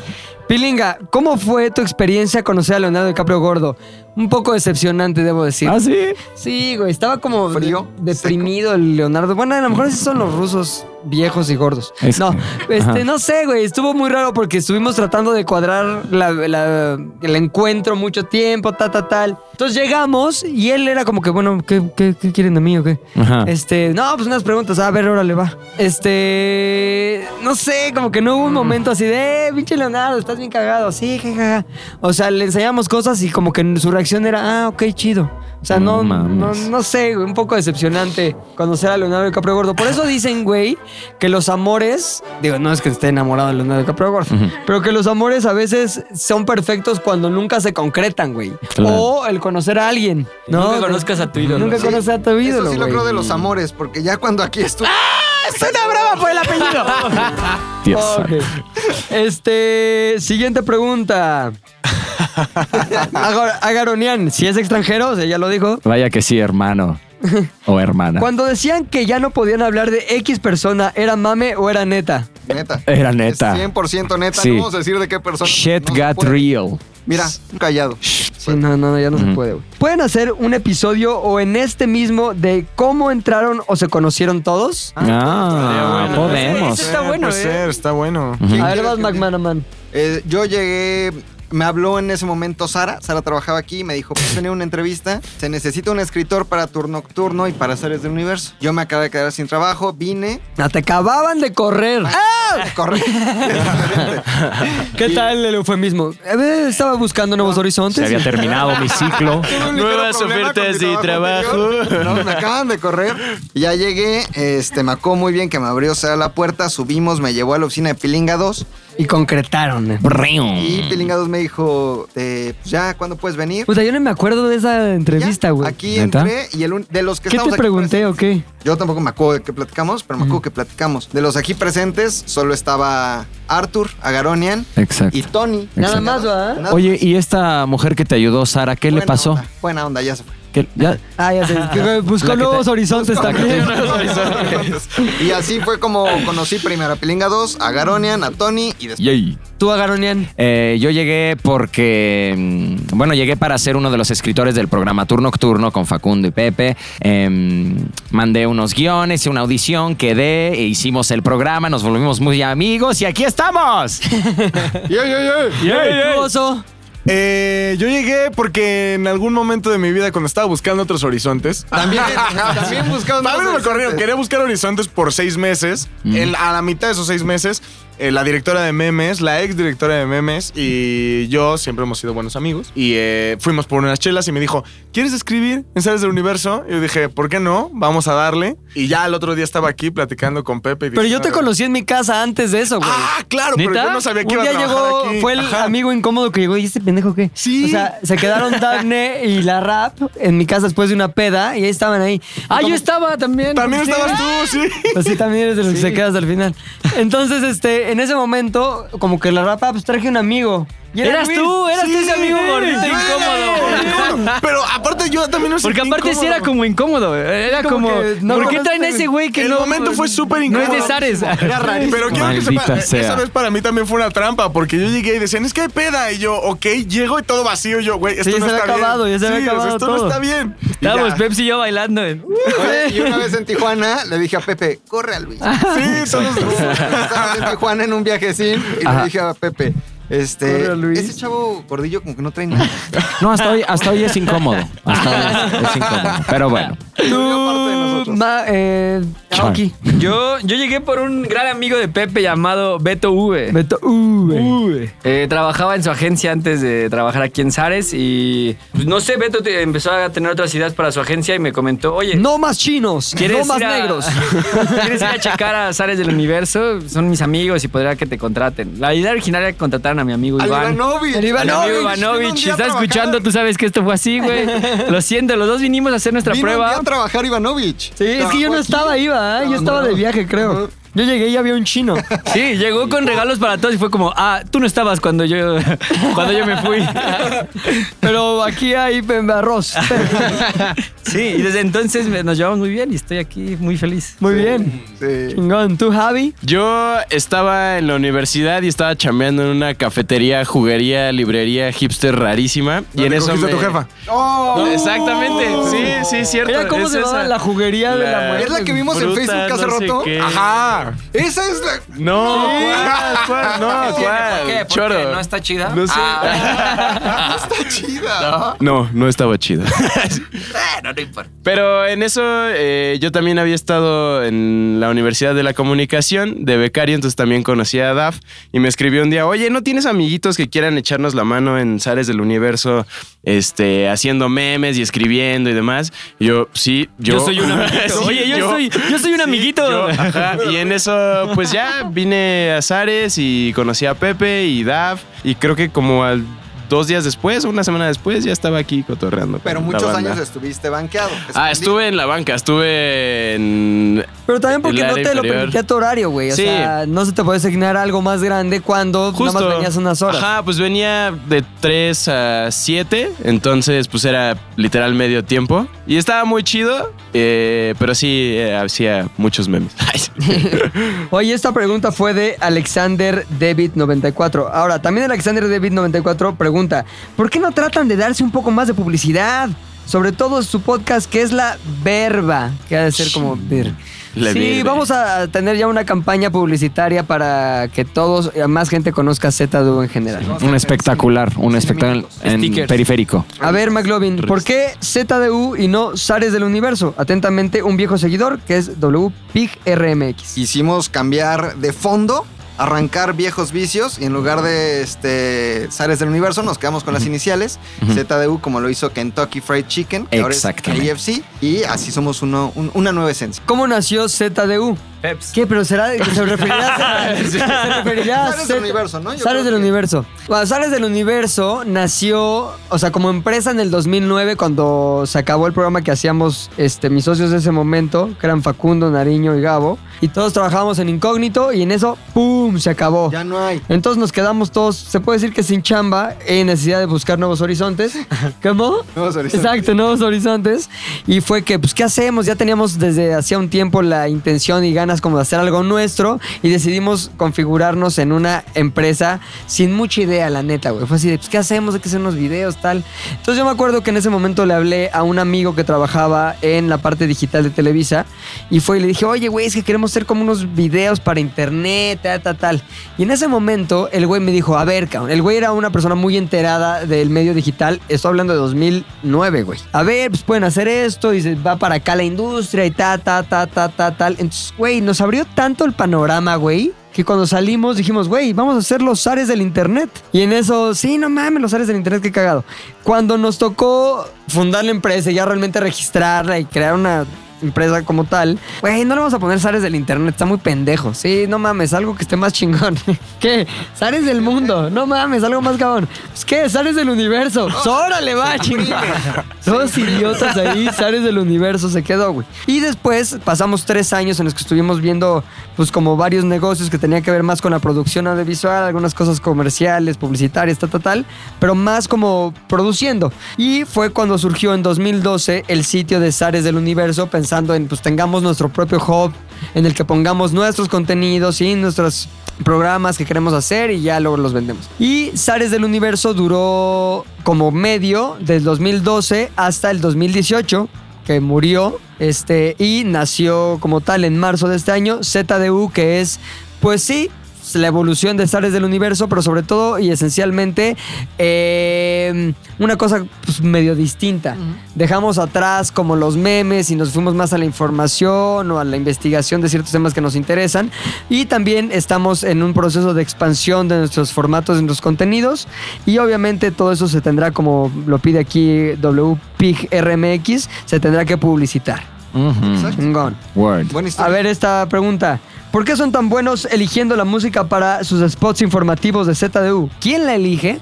Pilinga, ¿cómo fue tu experiencia conocer a Leonardo DiCaprio gordo? Un poco decepcionante, debo decir. ¿Ah, sí? Sí, güey, estaba como Frío, de- deprimido el Leonardo. Bueno, a lo mejor esos son los rusos viejos y gordos. Es no, que- este, ajá. no sé, güey, estuvo muy raro porque estuvimos tratando de cuadrar la- la- el encuentro mucho tiempo, ta, ta, tal. Entonces llegamos y él era como que, bueno, ¿qué, qué- qué quieren de mí o qué? Ajá. Este, no, pues unas preguntas, a ver, órale, va. Este, no sé, como que no hubo un momento así de, eh, pinche Leonardo, estás bien cagado, sí, jajaja. O sea, le enseñamos cosas y como que su reacción era, ah, ok, chido. O sea, no, No no, sé, güey, un poco decepcionante conocer a Leonardo DiCaprio gordo. Por eso dicen, güey, que los amores, digo, no es que esté enamorado de Leonardo DiCaprio gordo, pero que los amores a veces son perfectos cuando nunca se concretan, güey. Claro. O el conocer a alguien, ¿no? Nunca conozcas a tu ídolo. Nunca Sí. conoces a tu ídolo, Eso sí lo güey. creo de los amores, porque ya cuando aquí estuve. ¡Es una broma por el apellido! Dios. Ok. Este, siguiente pregunta. Agar- Agaronian, si es extranjero, o sea, ya lo dijo. Vaya que sí, hermano. O hermana. Cuando decían que ya no podían hablar de X persona, ¿era mame o era neta? Neta. Era neta. Es 100% neta. Sí. No vamos a decir de qué persona. Shit no got puede. real. Mira, callado. Sí, no, no, ya no se puede, güey. ¿Pueden hacer un episodio o en este mismo de cómo entraron o se conocieron todos? Ah, bueno. podemos. Ese está bueno, puede ¿eh? ser, está bueno. ¿Quién A ver, vas McManaman. Eh, yo llegué, me habló en ese momento Sara, Sara trabajaba aquí y me dijo, pues tenía una entrevista, se necesita un escritor para turno nocturno y para seres del universo. Yo me acabé de quedar sin trabajo, vine, No, te acababan de correr. corrí. ¿Qué tal el eufemismo? Eh, Estaba buscando nuevos horizontes. Se había terminado mi ciclo. Nuevas ofertas de trabajo. No, me acaban de correr. Ya llegué, este, me acuerdo muy bien que me abrió Sara la puerta, subimos, me llevó a la oficina de Pilinga 2 Y concretaron. eh. y Pilinga 2 me dijo, eh, pues ya, ¿cuándo puedes venir? Puta, yo no me acuerdo de esa entrevista, güey. Aquí ¿Neta? entré y el un- de los que ¿Qué te aquí pregunté o presentes- qué? Yo tampoco me acuerdo de qué platicamos, pero me acuerdo que platicamos. De los aquí presentes, solo estaba Arthur, Agaronian Exacto. y Tony. Nada más, ¿verdad? Nada Oye. ¿y esta mujer que te ayudó, Sara, qué le Buena pasó? onda, buena onda, ya se fue. ¿Qué- ya- Ah, ya sé. que Buscó que te- nuevos horizontes también. Y así fue como conocí primero a Pilinga 2, a Garonian, a Tony y después. Yay. Tú, Agaronian. Eh, yo llegué porque, mm, bueno, llegué para ser uno de los escritores del programa Tour Nocturno con Facundo y Pepe. Em, mandé unos guiones, una audición, quedé, e hicimos el programa, nos volvimos muy amigos y aquí estamos. ¿Tú, Oso? Eh, yo llegué porque en algún momento de mi vida, cuando estaba buscando otros horizontes, También, también. Tal vez me corrieron. Quería buscar horizontes por seis meses. En- a la mitad de esos seis meses, eh, la directora de memes, la ex directora de memes y yo siempre hemos sido buenos amigos. Y eh, fuimos por unas chelas y me dijo, ¿quieres escribir en Sales del Universo? Y yo dije, ¿por qué no? Vamos a darle. Y ya el otro día estaba aquí platicando con Pepe. y Pero yo te "Ah, conocí en mi casa antes de eso, güey. Ah, claro, pero yo no sabía que Un iba a día trabajar llegó, aquí. fue el Ajá. amigo incómodo que llegó y este pendejo qué. Sí. O sea, se quedaron Daphne y la rap en mi casa después de una peda y ahí estaban ahí. Ah, yo estaba también. También Sí. estabas tú, sí. Pues sí, también eres de los que se quedas hasta el final. Entonces, este, en ese momento, como que la rap, pues traje un amigo. Y era Eras Luis. tú, eras tú ese amigo gordito incómodo. incómodo. Pero aparte yo también no sé Porque aparte sí era como incómodo. Era Como como. que no ¿Por qué traen a ese güey que el no. momento fue súper No incómodo. es de Zares. Era rarísimo. Pero quiero que sepa, sea. esa vez para mí también fue una trampa, porque yo llegué y decían, es que hay peda. Y yo, ok, llego y todo vacío. Y yo, güey, esto Sí, no se está acabado, bien. ya se había Sí, acabado esto todo. no está bien. Estábamos. Pepsi y yo bailando. en- Oye, y una vez en Tijuana le dije a Pepe, corre a Luis. Sí, todos. Estábamos en Tijuana en un viajecín y le dije a Pepe, este, ese chavo gordillo como que no trae nada. No, hasta hoy, hasta hoy es incómodo. Hasta hoy es, es incómodo. Pero bueno. Tú, nosotros. ma, eh, Aoki. Yo, yo llegué por un gran amigo de Pepe llamado Beto V. Beto, güey. Eh, trabajaba en su agencia antes de trabajar aquí en Zares y pues, no sé, Beto te- empezó a tener otras ideas para su agencia y me comentó, oye, No más chinos, ¿quieres no más a- negros. ¿Quieres ir a checar a Zares del Universo? Son mis amigos y podría que te contraten. La idea original era que contrataran a mi amigo Iván. Ivanovich. El Ivanovich, Ivanovich, si trabajar. escuchando, tú sabes que esto fue así, güey. Lo siento, los dos vinimos a hacer nuestra Vino un prueba. día a trabajar Ivanovich. Sí, es que yo no estaba. Yo estaba de viaje, creo. Yo llegué y había un chino. Sí, llegó con regalos para todos y fue como, ah, tú no estabas cuando yo, cuando yo me fui. Pero aquí hay arroz. Sí, y desde entonces nos llevamos muy bien y estoy aquí muy feliz. Muy bien. Sí. Chingón. ¿Tú, Javi? Yo estaba en la universidad y estaba chambeando en una cafetería, juguería, librería hipster rarísima. Y en ¿Dónde eso me... tu jefa? Oh, Exactamente, sí, sí, cierto. Mira cómo es se llama esa. la juguería de la muerte. ¿Es la que vimos en Facebook hace no sé rato? qué. Esa es la... No, ¿cuál? ¿Cuál? No, ¿cuál? Choro. está chida? No sé. No está chida. No, no estaba chido. Pero en eso eh, yo también había estado en la Universidad de la Comunicación de becario, entonces también conocí a Daf y me escribió un día, oye, ¿no tienes amiguitos que quieran echarnos la mano en Zares del Universo, este, haciendo memes y escribiendo y demás? Y yo, sí, yo, Yo soy un amiguito. Sí, Oye, yo soy- yo soy un Sí, amiguito. yo, ajá. Y en eso, pues ya vine a Zares y conocí a Pepe y Daf y creo que como al... Dos días después, o una semana después, ya estaba aquí cotorreando. con Pero la muchos banda. años estuviste banqueado. Ah, estuve en la banca, estuve en. Pero también porque no te lo inferior. permitía tu horario, güey. O Sí. sea, no se te puede asignar algo más grande cuando nada más venías unas horas. Ajá, pues venía de 3 a 7, entonces pues era literal medio tiempo. Y estaba muy chido, eh, pero sí eh, hacía muchos memes. Oye, esta pregunta fue de Alexander David 94. Ahora, también Alexander David 94 pregunta, ¿por qué no tratan de darse un poco más de publicidad? Sobre todo su podcast que es La Verba, que ha de ser como... ver. La sí, Verba. vamos a tener ya una campaña publicitaria para que todos, eh, más gente conozca ZDU en general. Un espectacular, un espectáculo en Stickers. periférico. A ver, McLovin, ¿por qué ZDU y no Zares del Universo? Atentamente, un viejo seguidor que es WPIGRMX. Quisimos cambiar de fondo, arrancar viejos vicios y en lugar de este Zares del Universo nos quedamos con las iniciales, ZDU como lo hizo Kentucky Fried Chicken, que ahora es. KFC y así somos uno, un- una nueva esencia. ¿Cómo nació ZDU? Peps. ¿Qué? Pero será se referirá a, se referirá a Zares del Universo, ¿no? Yo creo del que- Universo. Bueno, Zares del Universo nació, o sea, como empresa en el 2009 cuando se acabó el programa que hacíamos este, mis socios de ese momento, que eran Facundo, Nariño y Gabo, y todos trabajábamos en incógnito y en eso, ¡pum!, se acabó. Ya no hay. Entonces nos quedamos todos, se puede decir que sin chamba, en necesidad de buscar nuevos horizontes. ¿Cómo? Nuevos horizontes. Exacto, nuevos horizontes. Y fue que, pues, ¿qué hacemos? Ya teníamos desde hacía un tiempo la intención y ganas como de hacer algo nuestro y decidimos configurarnos en una empresa sin mucha idea, la neta, güey. Fue así de, pues, ¿qué hacemos? Hay que hacer unos videos, tal. Entonces yo me acuerdo que en ese momento le hablé a un amigo que trabajaba en la parte digital de Televisa y fue y le dije, oye, güey, es que queremos hacer como unos videos para internet, tal, tal, tal. Y en ese momento el güey me dijo, a ver, cabrón, el güey era una persona muy enterada del medio digital, estoy hablando de 2009, güey. A ver, pues pueden hacer esto y se va para acá la industria y ta, ta, ta, ta, ta, tal. Entonces, güey, nos abrió tanto el panorama, güey. Que cuando salimos dijimos, güey, vamos a hacer los zares del internet. Y en eso, sí, no mames, los zares del internet, qué cagado. Cuando nos tocó fundar la empresa y ya realmente registrarla y crear una empresa como tal, güey, no le vamos a poner zares del internet, está muy pendejo. Sí, no mames, algo que esté más chingón. ¿Qué? Zares del mundo, no mames, algo más cabrón. Pues, ¿Qué? Zares del universo. Órale, va, chingón. Todos idiotas ahí, zares del universo, se quedó, güey. Y después pasamos tres años en los que estuvimos viendo, pues, como varios negocios que tenían que ver más con la producción audiovisual, algunas cosas comerciales, publicitarias, tal, tal, tal, pero más como produciendo. Y fue cuando surgió en 2012 el sitio de Zares del Universo, pensando en, pues, tengamos nuestro propio hub en el que pongamos nuestros contenidos y nuestros programas que queremos hacer y ya luego los vendemos. Y Zares del Universo duró como medio del 2012 hasta el 2018 que murió este y nació como tal en marzo de este año ZDU que es pues sí la evolución de Zares del Universo, pero sobre todo y esencialmente eh, una cosa pues, medio distinta. Dejamos atrás como los memes y nos fuimos más a la información o a la investigación de ciertos temas que nos interesan. Y también estamos en un proceso de expansión de nuestros formatos, de nuestros contenidos. Y obviamente todo eso se tendrá, como lo pide aquí WPIG RMX, se tendrá que publicitar. Ujú. Chingón. Word. A ver esta pregunta. ¿Por qué son tan buenos eligiendo la música para sus spots informativos de ZDU? ¿Quién la elige?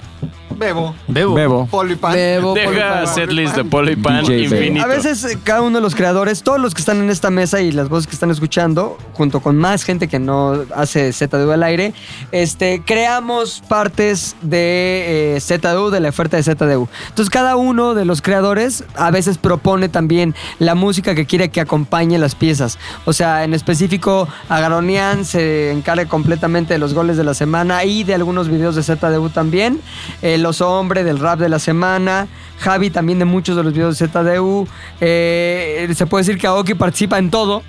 Bebo, Bebo. Bebo. Polo y Pan. Bebo, Deja setlist de Polo y Pan DJ infinito. A veces eh, cada uno de los creadores, todos los que están en esta mesa y las voces que están escuchando, junto con más gente que no hace ZDU al aire, este, creamos partes de eh, ZDU, de la oferta de ZDU. Entonces cada uno de los creadores a veces propone también la música que quiere que acompañe las piezas. O sea, en específico, Agaronian se encarga completamente de los goles de la semana y de algunos videos de ZDU también. Eh, los hombres del rap de la semana. Javi también de muchos de los videos de ZDU. Eh, se puede decir que Aoki participa en todo.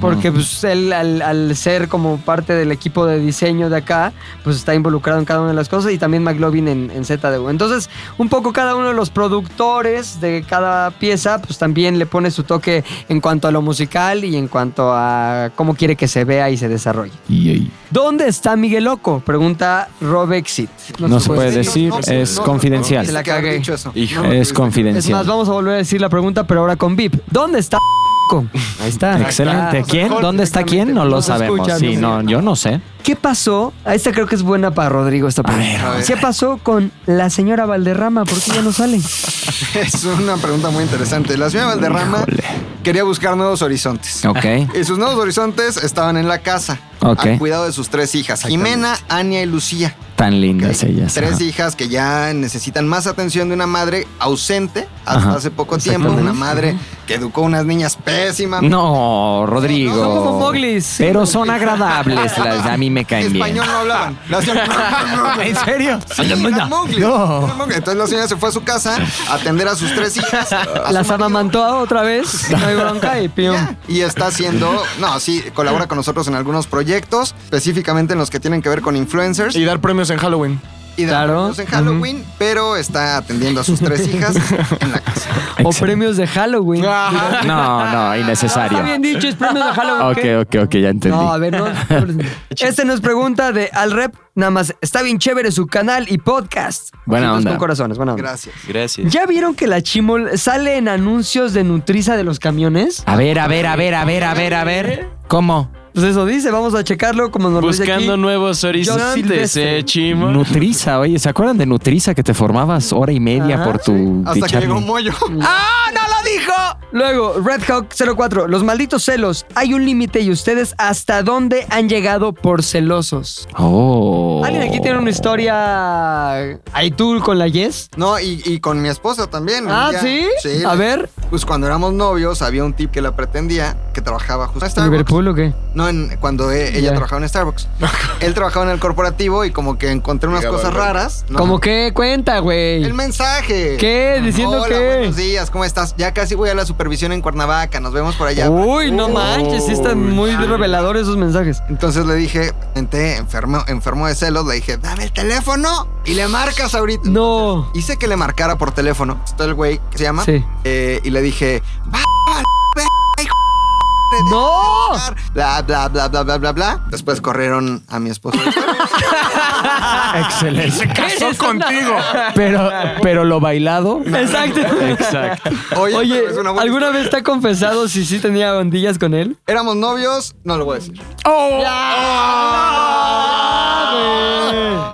Porque pues, él al, al ser como parte del equipo de diseño de acá, pues está involucrado en cada una de las cosas y también McLovin en, en ZDU. Entonces, un poco cada uno de los productores de cada pieza, pues también le pone su toque en cuanto a lo musical y en cuanto a cómo quiere que se vea y se desarrolle. ¿Dónde está Miguel Loco? Pregunta Robexit. No se puede decir, No, es no, confidencial. Se la cagué. Hijo. No, Es Es confidencial. más, vamos a volver a decir la pregunta, pero ahora con VIP. ¿Dónde está Ahí está. Excelente. ¿Quién? ¿Dónde está quién? No lo sabemos. Sí, no yo no sé. ¿Qué pasó? Ah, Esta creo que es buena para Rodrigo esta pregunta. a ver. ¿Qué pasó con la señora Valderrama? ¿Por qué ya no sale? Es una pregunta muy interesante. La señora Valderrama Híjole. quería buscar nuevos horizontes. Ok. Y sus nuevos horizontes estaban en la casa, Ok. al cuidado de sus tres hijas, Jimena, Ania y Lucía. Tan lindas Ok. ellas. Tres ajá. hijas que ya necesitan más atención de una madre ausente hasta Ajá. hace poco tiempo, una madre que educó unas niñas pésimas. No, Rodrigo. No, son como Moglis. Pero son agradables. las- a mí me caen bien. Español no hablaban. ¿En serio? Sí, eran Mowgli, No. Entonces la señora se fue a su casa a atender a sus tres hijas. a Las amamantó otra vez. No hay bronca y pium. Y está haciendo, no, sí, colabora con nosotros en algunos proyectos, específicamente en los que tienen que ver con influencers Y dar premios en Halloween. Y dar Claro. premios en Halloween, pero está atendiendo a sus tres hijas en la casa. O Excelente. premios de Halloween. No, no, innecesario. Está bien dicho, es premios de Halloween. Ok, ¿qué? ok, ok, ya entendí. No, a ver, no. Este nos pregunta de Al Rep. Nada más, está bien chévere su canal y podcast. Buena onda. con corazones, buena onda. Gracias. Gracias. ¿Ya vieron que la Chimol sale en anuncios de Nutriza de los camiones? A ver, a ver, a ver, a ver, a ver, a ver. ¿Cómo? Pues eso dice, vamos a checarlo como nos Buscando aquí. nuevos horizontes, eh, chimo. Nutriza, oye, ¿se acuerdan de Nutriza que te formabas hora y media Ajá, por tu Hasta que llegó Moyo. ¡Ah, no lo dijo! Luego, Red Hawk 04. Los malditos celos. Hay un límite y ustedes hasta dónde han llegado por celosos. Oh. ¿Alguien aquí tiene una historia ahí tú con la Yes? No, y, y con mi esposa también. Ah, ¿sí? Sí. A ver. Pues cuando éramos novios había un tip que la pretendía que trabajaba justo en Starbucks. ¿Liverpool o qué? No, No, en, cuando e- ella trabajaba en Starbucks. Él trabajaba en el corporativo y como que encontré unas Llegaba cosas raras. ¿no? ¿Cómo qué? Cuenta, güey. El mensaje. ¿Qué? ¿Diciendo Hola, qué? buenos días, ¿cómo estás? Ya casi voy a la supervisión en Cuernavaca, nos vemos por allá. Uy, no manches, sí están muy reveladores esos mensajes. Entonces le dije, entré enfermo, enfermo de celos, le dije, dame el teléfono y le marcas ahorita. No. Hice que le marcara por teléfono. Está el güey que se llama. Sí. Eh, y le dije, va, ¡No! Bla, bla, bla, bla, bla, bla, bla. Después corrieron a mi esposo. Excelente. Casó contigo. Pero, pero lo bailado. Exacto. Exacto. Oye, Oye, pero es una buena ¿alguna historia. vez te ha confesado si sí tenía ondillas con él? Éramos novios, no lo voy a decir.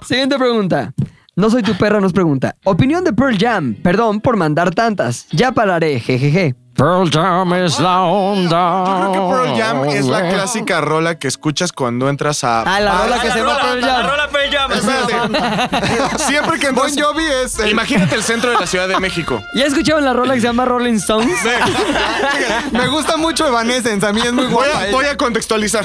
Siguiente pregunta. No soy tu perra, nos pregunta. Opinión de Pearl Jam. Perdón por mandar tantas. Ya pararé, jejeje. Pearl Jam es la onda. Yo creo que Pearl Jam es la clásica rola que escuchas cuando entras a. Ah, la rola que La se llama Pearl la Jam. rola Pearl Jam. Espérate. Siempre que entras. Bon Jovi es el- Imagínate el centro de la Ciudad de México. ¿Ya escucharon la rola que se llama Rolling Stones? Me gusta mucho Evanescence, a mí es muy Voy guapa. a, voy a contextualizar.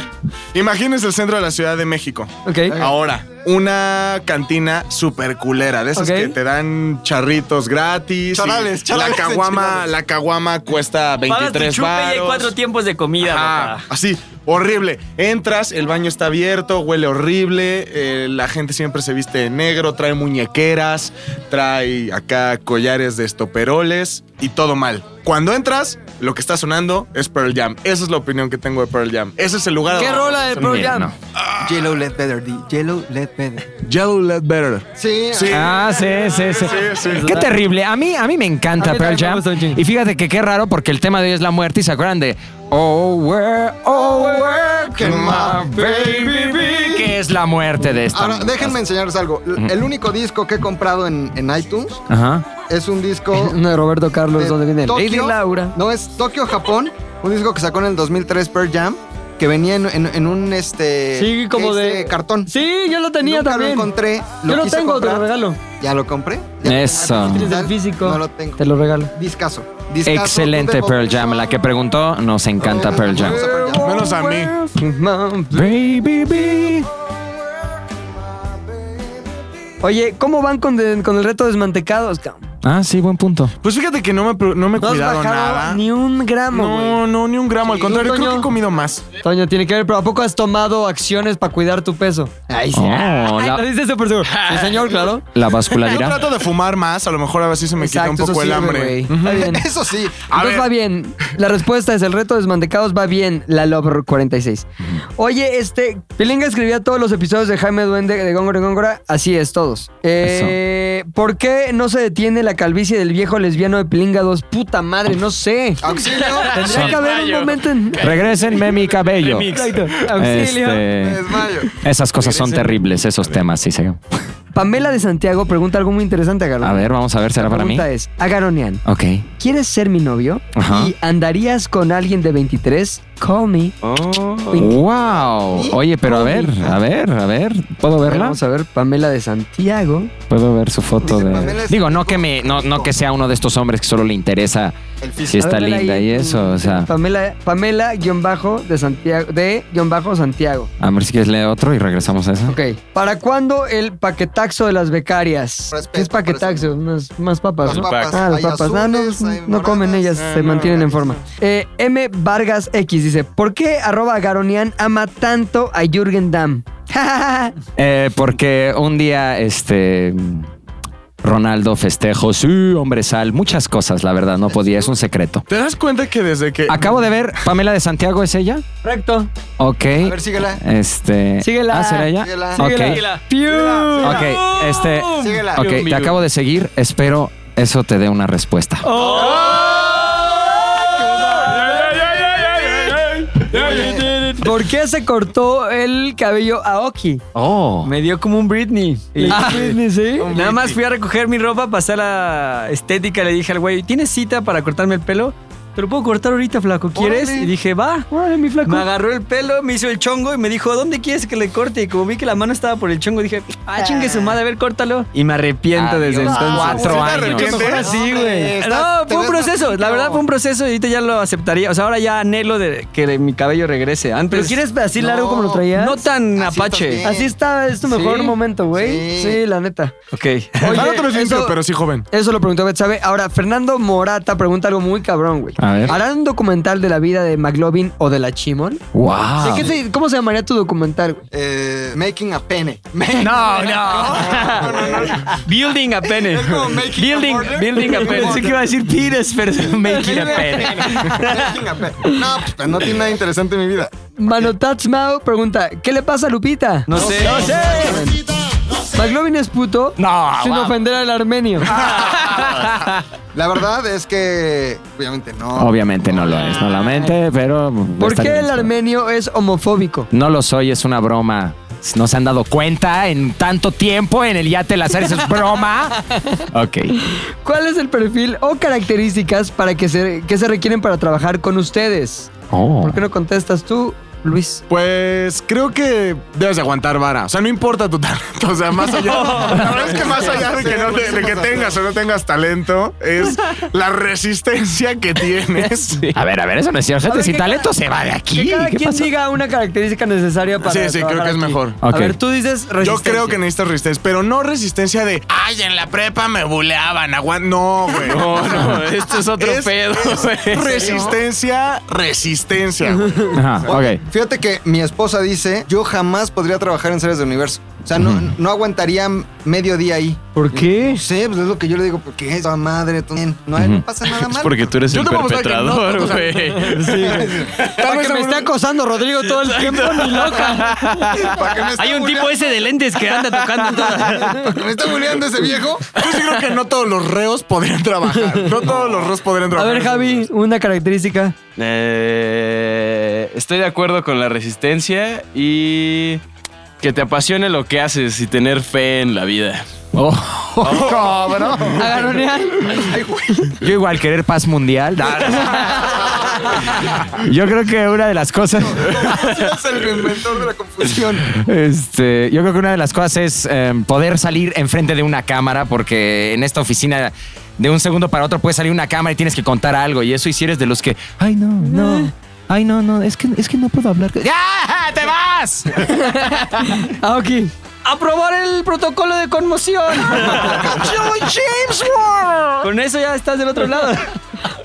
Imagínense el centro de la Ciudad de México. Ok. Ahora, una cantina super culera, de esas que te dan charritos gratis. y Charales, charales La caguama, la caguama cuesta Pagas tu 23 chupe y hay baros. cuatro tiempos de comida, así, horrible. Entras, el baño está abierto, huele horrible, eh, la gente siempre se viste de negro, trae muñequeras, trae acá collares de estoperoles y todo mal. Cuando entras, lo que está sonando es Pearl Jam. Esa es la opinión que tengo de Pearl Jam. Ese es el lugar. ¿Qué rola de Pearl Jam? no. Yellow Led Better, di. Yellow Led Better. Yellow Led Better. Sí, Sí. Ah, sí, sí, sí. sí. Qué terrible. A mí, a mí me encanta A mí Pearl Jam. Y fíjate que qué raro porque el tema de hoy es la muerte y se acuerdan de Oh, where, oh, where can my baby be? Que es la muerte de esta. Ahora, déjenme enseñarles algo. L- El único disco que he comprado en, en iTunes Ajá. es un disco Uno de Roberto Carlos, de donde viene. Lady Laura. No, es Tokio, Japón. Un disco que sacó en el 2003 Pearl Jam. Que venía en, en- en un este Sí, como case de- cartón. Sí, yo lo tenía Nunca también. lo encontré. Yo lo tengo, te lo regalo. Ya lo compré. Ya Eso. digital, físico. No lo tengo. Te lo regalo. Discaso. Discaso, Excelente Pearl Jam. La que pregunó, nos encanta Oh, Pearl Jam. Menos a mí. Baby be. Oye, ¿cómo van con, de- con el reto de desmantecados, cabrón? Ah, sí, buen punto. Pues fíjate que no me, no me he No has cuidado bajado nada. ni un gramo, güey. no, no, ni un gramo. Al contrario, ¿Tú, creo que Toño? he comido más. Toño, tiene que ver, pero ¿a poco has tomado acciones para cuidar tu peso? Ay, sí. Oh, Ay, la- lo dices súper seguro. Sí, señor, claro. La Yo vascularidad. trato de fumar más, a lo mejor a ver si se me quita un Exacto, poco el sirve, hambre. Está bien. Eso sí. A Entonces ver. va bien. La respuesta es el reto de desmantecados va bien. La Love 46. Oye, este, Pilinga escribía todos los episodios de Jaime Duende de Góngora y Góngora. Así es, todos. Eh, ¿Por qué no se detiene la calvicie del viejo lesbiano de Pilinga 2? Puta madre, no sé. Auxilio. Tendría que haber un momento en... Regrésenme mi cabello. Exacto. Auxilio. Este, Desmayo. esas cosas son terribles, esos temas, sí, sí. Pamela de Santiago pregunta algo muy interesante a Garón. A ver, vamos a ver, ¿será La para mí? pregunta es, Agaronian, Ok. ¿quieres ser mi novio? Ajá. ¿Y andarías con alguien de 23? Call me. Wow. Oye, pero a ver, a ver, a ver. ¿Puedo verla? Vamos a ver, Pamela de Santiago. Puedo ver su foto Dice, de. Pamela Digo, no que me, no, no que sea uno de estos hombres que solo le interesa si está linda y eso, o sea. Pamela, Pamela guion bajo de Santiago, de guion bajo Santiago. A ver si quieres leer otro y regresamos a eso. Ok. ¿Para cuándo el paquetaxo de las becarias? Respeto, ¿Qué es paquetaxo? Unas más papas. Las ¿no? papas. Ah, las papas. Ah, no, hay no comen ellas, se no, mantienen en forma. Eh, M. Vargas X dice: ¿Por qué arroba Garonian ama tanto a Jürgen Damm? Eh, porque un día, este. Ronaldo festejo, sí, hombre sal, muchas cosas, la verdad, no podía, es un secreto. ¿Te das cuenta que desde que. Acabo de ver, Pamela de Santiago, ¿es ella? Correcto. Ok. A ver, síguela. Este. Síguela. Ah, ¿será ella? Síguela. Ok. Síguela. Piu. Ok, este. Síguela. Ok, te acabo de seguir, espero eso te dé una respuesta. ¿Por qué se cortó el cabello a Oki? Oh. Me dio como un Britney. Y- Ah, Britney, ¿sí? Nada más fui a recoger mi ropa, pasé a la estética, le dije al güey, ¿tienes cita para cortarme el pelo? Te lo puedo cortar ahorita, flaco, ¿quieres? Órale. Y dije, va. Órale, mi flaco. Me agarró el pelo, me hizo el chongo y me dijo, ¿dónde quieres que le corte? Y como vi que la mano estaba por el chongo, dije, ah, chingue su madre, a ver, córtalo. Y me arrepiento desde entonces. Cuatro ¿Sí te años. Mejor así, güey. No, fue un proceso, la verdad fue un proceso y ahorita ya lo aceptaría. O sea, ahora ya anhelo de que mi cabello regrese. Antes. ¿Pero quieres así No, largo como lo traías? No tan Así apache. Así está, es tu mejor Sí. momento, güey. Sí. Sí. la neta. Ok. Oye, pero sí joven. Eso lo preguntó Betsabe. Ahora, Fernando Morata pregunta algo muy cabrón, güey. A ver. ¿Harán un documental de la vida de McLovin o de la Chimon? Wow. ¿De qué se- ¿Cómo se llamaría tu documental? Eh, making a pene. No, no. Building a pene. Es como making a building, border. building a pene. Pensé que iba a decir Pires, pero making a pen. Making a pene. No, pues no tiene nada interesante en mi vida. Manotats Mao pregunta, ¿qué le pasa a Lupita? No sé. No sé. McLovin es puto No, sin wow. ofender al armenio. La verdad es que, obviamente no. Obviamente no lo es, no la mente, pero. ¿Por qué el armenio es homofóbico? No lo soy, es una broma. No se han dado cuenta en tanto tiempo en el Yate Lazar, eso es broma. Ok. ¿Cuál es el perfil o características para que se, que se requieren para trabajar con ustedes? Oh. ¿Por qué no contestas tú, Luis? Pues creo que debes de aguantar vara. O sea, no importa tu talento. O sea, más allá. La verdad es que más allá de que, no te- de que tengas o no tengas talento, es la resistencia que tienes. A ver, a ver, eso no es cierto. Que talento cada- se va de aquí. Que cada ¿Qué quien pasó? diga una característica necesaria para Sí, sí, creo que es aquí. mejor. A ver, tú dices Yo resistencia. creo que necesitas resistencia, pero no resistencia de, ay, en la prepa me buleaban. No, güey. No, no, esto es otro Es- pedo, es. Resistencia, resistencia. Ajá, ok. Fíjate que mi esposa dice, yo jamás podría trabajar en series de universo. O sea, no, no aguantaría medio día ahí. ¿Por qué? No sé, pues es lo que yo le digo, porque es toda madre, todo bien. No, no pasa nada Es mal. porque tú eres Yo el no, perpetrador, güey. Para que me esté acosando Rodrigo todo el tiempo, ni loca. ¿Para que me esté Hay un tipo ese de lentes que anda tocando todo. ¿Para que me está buleando ese viejo? Yo sí creo que no todos los reos podrían trabajar. No todos los reos podrían A trabajar. ver, Javi, una característica. Eh, estoy de acuerdo con la resistencia y que te apasione lo que haces y tener fe en la vida. Oh, cabrón. Agaronear. Yo igual querer paz mundial. No, no. Yo creo que una de las cosas, es el inventor de la confusión. este, yo creo que una de las cosas es eh, poder salir enfrente de una cámara, porque en esta oficina de un segundo para otro puede salir una cámara y tienes que contar algo y eso hicieres de los que, ay no, no, ay no, no, es que es que no puedo hablar. ¡Ya! ¡Te vas! Ah, ok. Aprobar el protocolo de conmoción. Con eso ya estás del otro lado.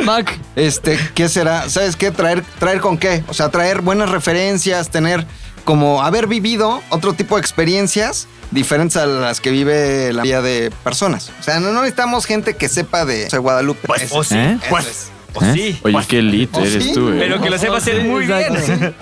Mac. Este, ¿qué será? ¿Sabes qué? Traer, traer con qué? O sea, traer buenas referencias, tener como haber vivido otro tipo de experiencias diferentes a las que vive la vida de personas. O sea, no, no necesitamos gente que sepa de, o sea, Guadalupe. Pues, o es, sí. ¿Eh? eso Pues. es. O sí. Oye, qué elite ¿Oh, eres sí? tú, güey. Pero que lo sepa hacer muy bien. Exacto.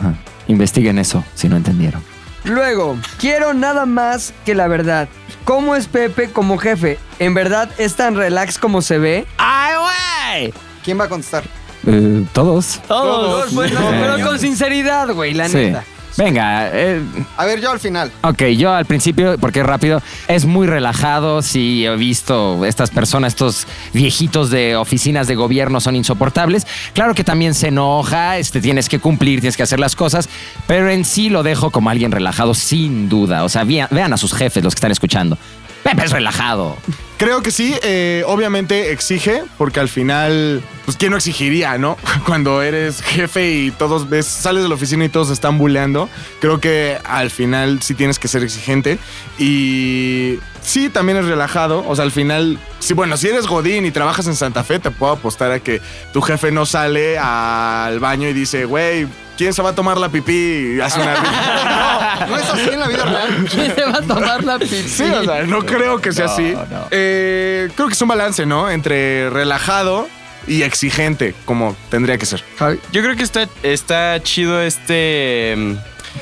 Investiguen eso, si no entendieron. Luego, quiero nada más que la verdad. ¿Cómo es Pepe como jefe? ¿En verdad es tan relax como se ve? ¡Ay, güey! ¿Quién va a contestar? Eh, Todos. Todos, bueno, Sí. pero con sinceridad, güey, la Sí. neta. Venga, eh, A ver, yo al final. ok, yo al principio, porque es rápido, es muy relajado. Sí, he visto estas personas, estos viejitos de oficinas de gobierno son insoportables. Claro que también se enoja, este, tienes que cumplir, tienes que hacer las cosas, pero en sí lo dejo como alguien relajado, sin duda. O sea, vean, vean a sus jefes, los que están escuchando. Pepe es relajado. Creo que sí, eh, obviamente exige, porque al final, pues quién no exigiría, ¿no? Cuando eres jefe y todos ves, sales de la oficina y todos están buleando, creo que al final sí tienes que ser exigente y sí, también es relajado, o sea, al final, sí, bueno, si eres Godín y trabajas en Santa Fe, te puedo apostar a que tu jefe no sale al baño y dice, güey, ¿quién se va a tomar la pipí? Y hace una... No, no es así en la vida real. ¿Quién se va a tomar la pizza? Sí, o sea, no creo que sea así. Eh, creo que es un balance, ¿no? Entre relajado y exigente, como tendría que ser. Yo creo que está, está chido este. mm,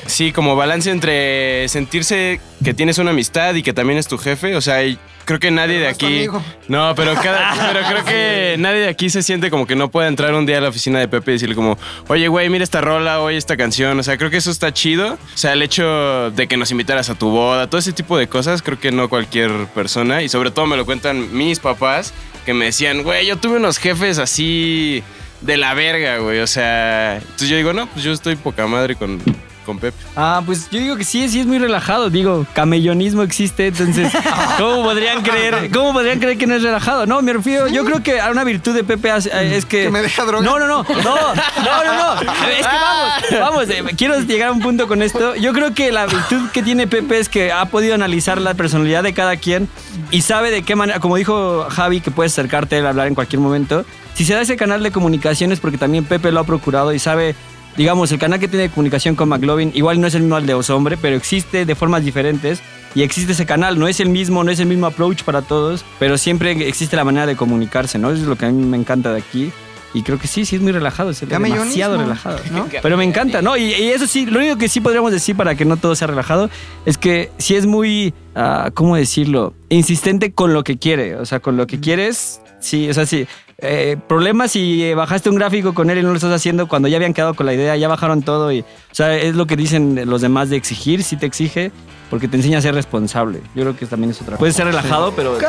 Sí, como balance entre sentirse que tienes una amistad y que también es tu jefe. O sea, creo que nadie de aquí. No, pero cada, pero creo que nadie de aquí se siente como que no puede entrar un día a la oficina de Pepe y decirle como, oye, güey, mira esta rola, oye esta canción. O sea, creo que eso está chido. O sea, el hecho de que nos invitaras a tu boda, todo ese tipo de cosas, creo que no cualquier persona. Y sobre todo me lo cuentan mis papás, que me decían, güey, yo tuve unos jefes así de la verga, güey. O sea, entonces yo digo, no, pues yo estoy poca madre con, con Pepe. Ah, pues yo digo que sí, sí es muy relajado. Digo, camellonismo existe, entonces, ¿cómo podrían creer? ¿Cómo podrían creer que no es relajado? No, me refiero, yo creo que a una virtud de Pepe es es que. Que me deja drogar. No, no, no, no, no, no, no. Es que vamos, vamos, eh, quiero llegar a un punto con esto. Yo creo que la virtud que tiene Pepe es que ha podido analizar la personalidad de cada quien y sabe de qué manera, como dijo Javi, que puedes acercarte a él a hablar en cualquier momento. Si se da ese canal de comunicación es porque también Pepe lo ha procurado y sabe digamos, el canal que tiene comunicación con McLovin igual no es el mismo al de Osombre, pero existe de formas diferentes y existe ese canal. No es el mismo, no es el mismo approach para todos, pero siempre existe la manera de comunicarse, ¿no? Eso es lo que a mí me encanta de aquí. Y creo que sí, sí es muy relajado, es demasiado relajado, ¿no? Pero me encanta, ¿no? Y, y eso sí, lo único que sí podríamos decir para que no todo sea relajado es que sí es muy, ah, ¿cómo decirlo? Insistente con lo que quiere, o sea, con lo que quieres, sí, o sea, sí. Eh, problemas si bajaste un gráfico con él y no lo estás haciendo cuando ya habían quedado con la idea, ya bajaron todo y, o sea, es lo que dicen los demás de exigir, sí te exige, porque te enseña a ser responsable. Yo creo que también es otra cosa. Puedes ser relajado, pero...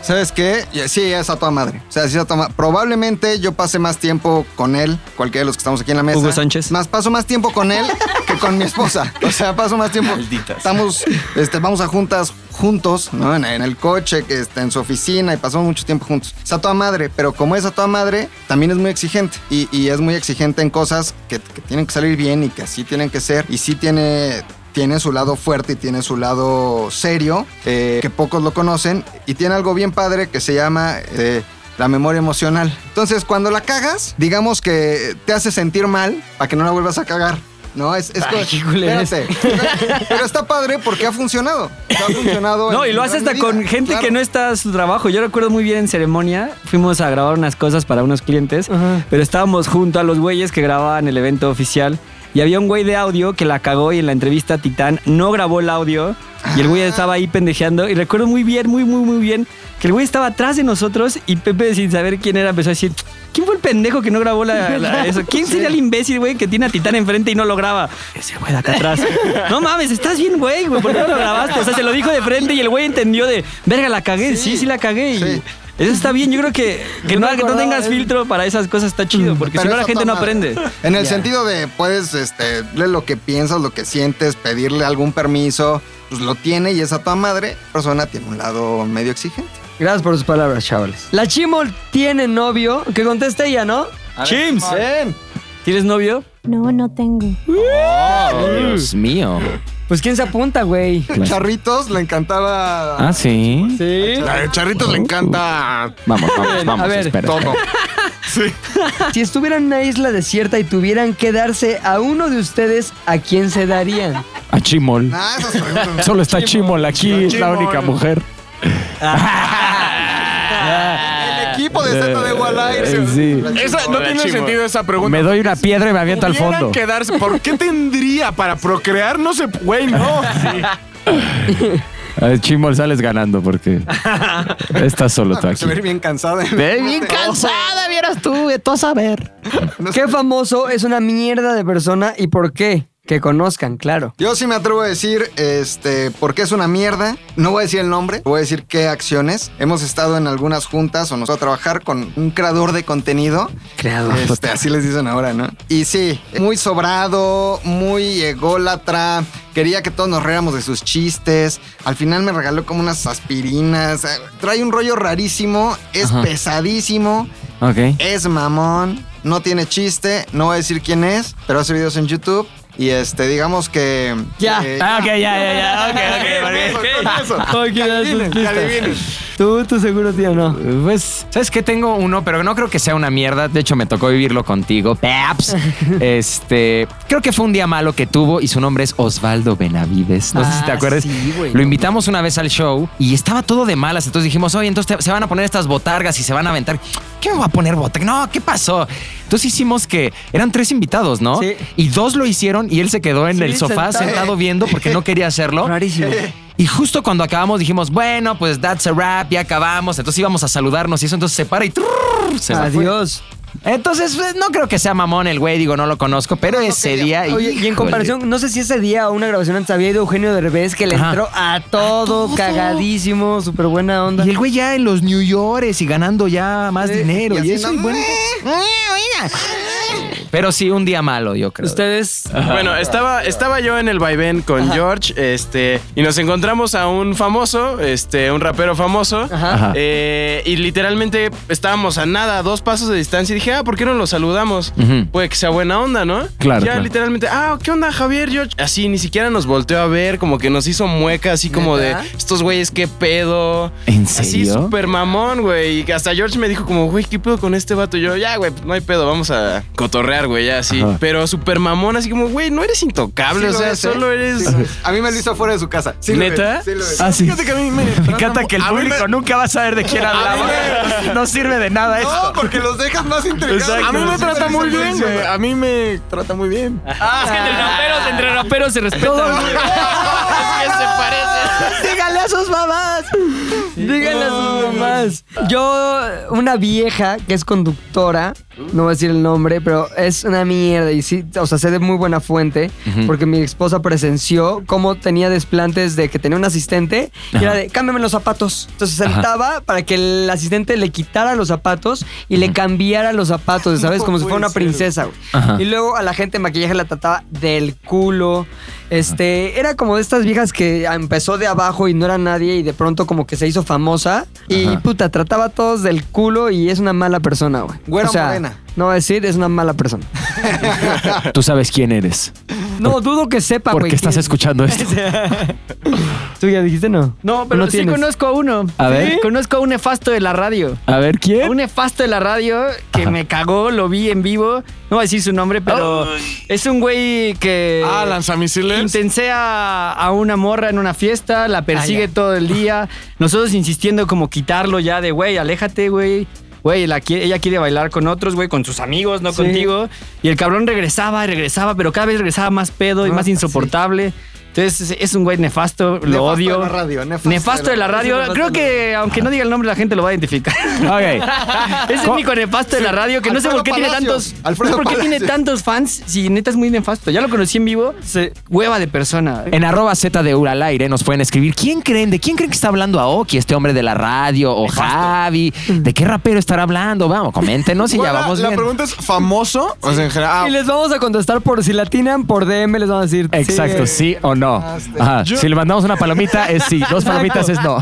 ¿Sabes qué? Sí, es a toda madre. O sea, sí es a toda Probablemente yo pase más tiempo con él, cualquiera de los que estamos aquí en la mesa. Hugo Sánchez. Más paso más tiempo con él que con mi esposa. O sea, paso más tiempo. Estamos, este, vamos a juntas juntos, ¿no? En, el coche, que está en su oficina y pasamos mucho tiempo juntos. Es a toda madre, pero como es a toda madre, también es muy exigente. Y, es muy exigente en cosas que, que tienen que salir bien y que así tienen que ser. Y sí tiene tiene su lado fuerte y tiene su lado serio, eh, que pocos lo conocen, y tiene algo bien padre que se llama eh, la memoria emocional. Entonces, cuando la cagas, digamos que te hace sentir mal para que no la vuelvas a cagar. No, es, es Ay. Espérate. Pero está padre porque ha funcionado. Ha funcionado. No, y lo hace hasta con gente Claro. que no está a su trabajo. Yo recuerdo muy bien en ceremonia, fuimos a grabar unas cosas para unos clientes, pero estábamos junto a los güeyes que grababan el evento oficial. Y había un güey de audio que la cagó y en la entrevista Titán no grabó el audio. Y el güey estaba ahí pendejeando. Y recuerdo muy bien, muy, muy, muy bien, que el güey estaba atrás de nosotros y Pepe, sin saber quién era, empezó a decir: ¿Quién fue el pendejo que no grabó la, la- eso? ¿Quién sería el imbécil, güey, que tiene a Titán enfrente y no lo graba? Ese güey de acá atrás. No mames, estás bien, güey, güey. ¿Por qué no lo grabaste? O sea, se lo dijo de frente y el güey entendió de, verga, la cagué. Sí, sí, la cagué. Y Sí. Eso está bien. Yo creo que, que no, que no tengas filtro para esas cosas está chido, porque Pero si no la gente no aprende. En el sentido de puedes este, leer lo que piensas, lo que sientes, pedirle algún permiso, pues lo tiene y esa toda madre persona tiene un lado medio exigente. Gracias por sus palabras, chavales. La Chimol tiene novio. Que conteste ella, ¿no? Chims, ¿tienes novio? No, no tengo. Dios mío. Pues quién se apunta, güey. Charritos le encantaba. Ah, sí. Sí. A Charritos le encanta Vamos, vamos, vamos. A ver, espera, todo. Si estuvieran en una isla desierta y tuvieran que darse a uno de ustedes, ¿a quién se darían? A Chimol. Ah, esas preguntas. Solo está Chimol aquí, es la Chimol. única mujer. El equipo de Z de. Eh, sí. Esa, no tiene sentido esa pregunta. Me doy una piedra y me aviento al fondo. ¿Por qué tendría para procrear? No sé, güey, no. A ver, Chimol, sales ganando porque estás solo tú aquí. Se ve bien cansada. Ve bien cansada, vieras tú, de todo saber. ¿Qué famoso es una mierda de persona y por qué? Que conozcan, claro. Yo sí me atrevo a decir, este, porque es una mierda. No voy a decir el nombre, voy a decir qué acciones. Hemos estado en algunas juntas o nos va a trabajar con un creador de contenido. Creador. Este, así les dicen ahora, ¿no? Y sí, muy sobrado, muy ególatra. Quería que todos nos riéramos de sus chistes. Al final me regaló como unas aspirinas. Eh, Trae un rollo rarísimo, es Ajá. pesadísimo, Ok. es mamón, no tiene chiste. No voy a decir quién es, pero hace videos en YouTube. Y este, digamos que. Ya. que- Ah, ok, ya, ya, ya. Ok, ok, ok. Ok, das tus pistas. Tú, tú seguro, tío, no. Pues, ¿sabes qué? Tengo uno, pero no creo que sea una mierda. De hecho, me tocó vivirlo contigo, Peps. Este, creo que fue un día malo que tuvo y su nombre es Osvaldo Benavides. No sé si te Ah, acuerdas. sí, güey, Lo invitamos una vez al show y estaba todo de malas. Entonces dijimos, oye, entonces te- se van a poner estas botargas y se van a aventar. ¿Qué me va a poner botarga? No, ¿qué pasó? Entonces hicimos que eran tres invitados, ¿no? Sí. Y dos lo hicieron y él se quedó en Sí, el sofá sentado. sentado viendo porque no quería hacerlo. Rarísimo. Y justo cuando acabamos dijimos, bueno, pues that's a wrap, ya acabamos. Entonces íbamos a saludarnos y eso entonces se para y trrr, se fue. Adiós. Entonces pues, no creo que sea mamón el güey, digo, no lo conozco, pero ese día... Oye, y en comparación, no sé si ese día o una grabación antes había ido Eugenio Derbez que le Ajá. entró a todo, cagadísimo, súper buena onda. Y el güey ya en los New York y ganando ya más Sí, dinero. y Y, eso, y haciendo, bueno. Pero sí, un día malo, yo creo. Ustedes. Bueno, estaba, estaba yo en el vaivén con George, este, y nos encontramos a un famoso, este, un rapero famoso. Ajá. eh, y literalmente estábamos a nada, a dos pasos de distancia. Y dije, ah, ¿por qué no lo saludamos? Puede que sea buena onda, ¿no? Claro, Ya claro. literalmente, ah, ¿qué onda, Javier, George? Así, ni siquiera nos volteó a ver, como que nos hizo mueca, así como ¿Neta? de, estos güeyes, qué pedo. ¿En Así, serio? súper mamón, güey. Y hasta George me dijo como, güey, ¿qué pedo con este vato? Y yo, ya, güey, no hay pedo, vamos a cotorrear, güey, ya así. Ajá. Pero súper mamón, así como, güey, no eres intocable, Sí o lo sea, es, ¿eh? solo eres... Sí lo es. A mí me lo hizo afuera de su casa. Sí lo ¿Neta? es, sí lo es. Ah, sí. Fíjate que a mí me. Me encanta que el me- público nunca va a saber de quién hablamos. No sirve de nada No, esto. porque los dejas más intrigados. A mí me Sí, trata muy bien, güey. A mí me trata muy bien. Ah, es que entre raperos, entre raperos se respetan. ¿Qué se parece? Díganle a sus mamás. Díganle a sus mamás. Yo, una vieja que es conductora, no voy a decir el nombre, pero es una mierda. Y sí, o sea, sé de muy buena fuente, porque mi esposa presenció cómo tenía desplantes de que tenía un asistente y era de cámbiame los zapatos. Entonces se Ajá. sentaba para que el asistente le quitara los zapatos y le cambiara los zapatos, ¿sabes? Como si fuera una princesa, güey. Ajá. Y luego a la gente de maquillaje la trataba del culo. Este, era como de estas viejas que empezó de abajo y no era nadie y de pronto como que se hizo famosa y Ajá. puta, trataba a todos del culo y es una mala persona, güey. Güera o sea, morena. No voy a decir, es una mala persona. Tú sabes quién eres. No, dudo que sepa, güey. Porque estás quién- escuchando esto. ¿Tú ya dijiste no? No, pero sí tienes. conozco a uno. A ver. Sí, Conozco a un nefasto de la radio. A ver, A ¿quién? un nefasto de la radio que Ajá. me cagó, lo vi en vivo. No voy a decir su nombre, pero es un güey que Ah, lanzamisiles. intensea a una morra en una fiesta, la persigue Ah, todo el día. Nosotros insistiendo como quitarlo ya de, güey, aléjate, güey. Güey, ella quiere bailar con otros, güey, con sus amigos, no Sí. contigo. Y el cabrón regresaba y regresaba, pero cada vez regresaba más pedo y Ah, más insoportable. Entonces es- un güey nefasto, lo Nefasto odio. de la radio, nefasto nefasto de de la la radio. Creo que aunque no diga el nombre, la gente lo va a identificar. Ok. Es el único nefasto de la radio que no sé por qué tiene tantos. Alfredo no sé por qué tiene tantos fans si neta es muy nefasto. Ya lo conocí en vivo. Se, hueva de persona. En arroba Z de Ura al aire nos pueden escribir. ¿Quién creen? ¿De quién creen que está hablando Aoki, este hombre de la radio? ¿O Javi? ¿De qué rapero estará hablando? Vamos, coméntenos y ya Bueno, la, vamos la bien. pregunta es: ¿famoso? O sea, en general. ah, Y les vamos a contestar por si la atinan por DM, les vamos a decir. Exacto, sí o no. Ajá. Yo- Si le mandamos una palomita es sí, dos palomitas es no.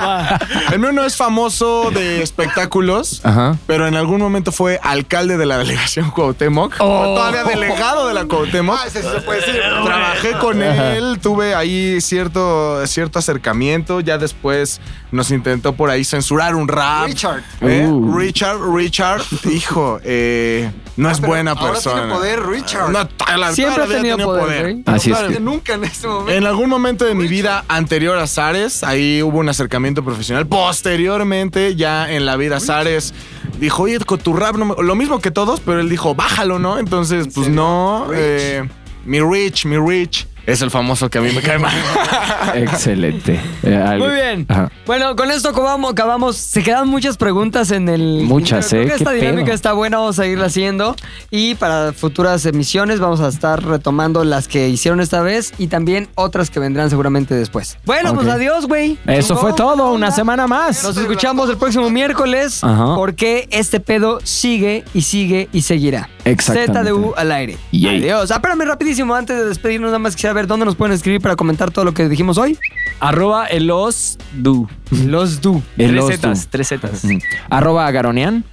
El mío no es famoso de espectáculos, Ajá. pero en algún momento fue alcalde de la delegación Cuauhtémoc. Oh. O todavía delegado de la Cuauhtémoc. Ah, ese sí se puede decir. Trabajé con él, tuve ahí cierto, cierto acercamiento. Ya después nos intentó por ahí censurar un rap. Richard. ¿Eh? Uh. Richard, Richard, hijo, eh, no es pero buena ahora persona. tiene poder, Richard. No, la- Siempre ha tenido poder, güey. Así es. Nunca en este momento. en algún momento de mi vida anterior a Zares, ahí hubo un acercamiento profesional. Posteriormente, ya en la vida Zares dijo, oye, con tu rap, no me-". lo mismo que todos, pero él dijo, bájalo, ¿no? Entonces, pues serio? no. Rich. eh, mi Rich, mi Rich. Es el famoso que a mí me cae mal. Excelente. Eh, Muy bien. Ajá. Bueno, con esto acabamos, acabamos. Se quedan muchas preguntas en el. Muchas, Creo ¿eh? que esta dinámica pedo. está buena, vamos a seguirla haciendo. Y para futuras emisiones vamos a estar retomando las que hicieron esta vez y también otras que vendrán seguramente después. Bueno, pues adiós, güey. Eso fue todo, una semana más. Nos escuchamos el próximo miércoles Ajá. porque este pedo sigue y sigue y seguirá. Exactamente. ZDU al aire. Yay. Adiós. Ah, espérame rapidísimo, antes de despedirnos, nada más quisiera ver dónde nos pueden escribir para comentar todo lo que dijimos hoy. Arroba elos du. Los du. Tres zetas, tres zetas. Arroba Garonian.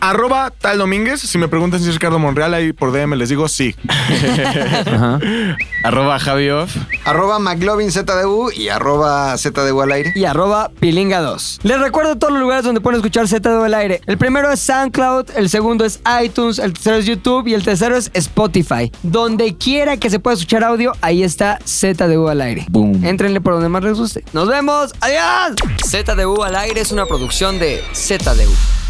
Arroba tal Domínguez. Si me preguntan si es Ricardo Monreal, ahí por DM les digo sí. Ajá. Arroba Javi Off. Arroba McLovin ZDU y arroba ZDU al aire. y arroba pilinga2. Les recuerdo todos los lugares donde pueden escuchar ZDU al aire. El primero es SoundCloud, el segundo es iTunes, el tercero es YouTube y el tercero es Spotify. Donde quiera que se pueda escuchar audio, ahí está ZDU al aire. Boom. Entrenle por donde más les guste. Nos vemos. Adiós. ZDU al aire es una producción de ZDU.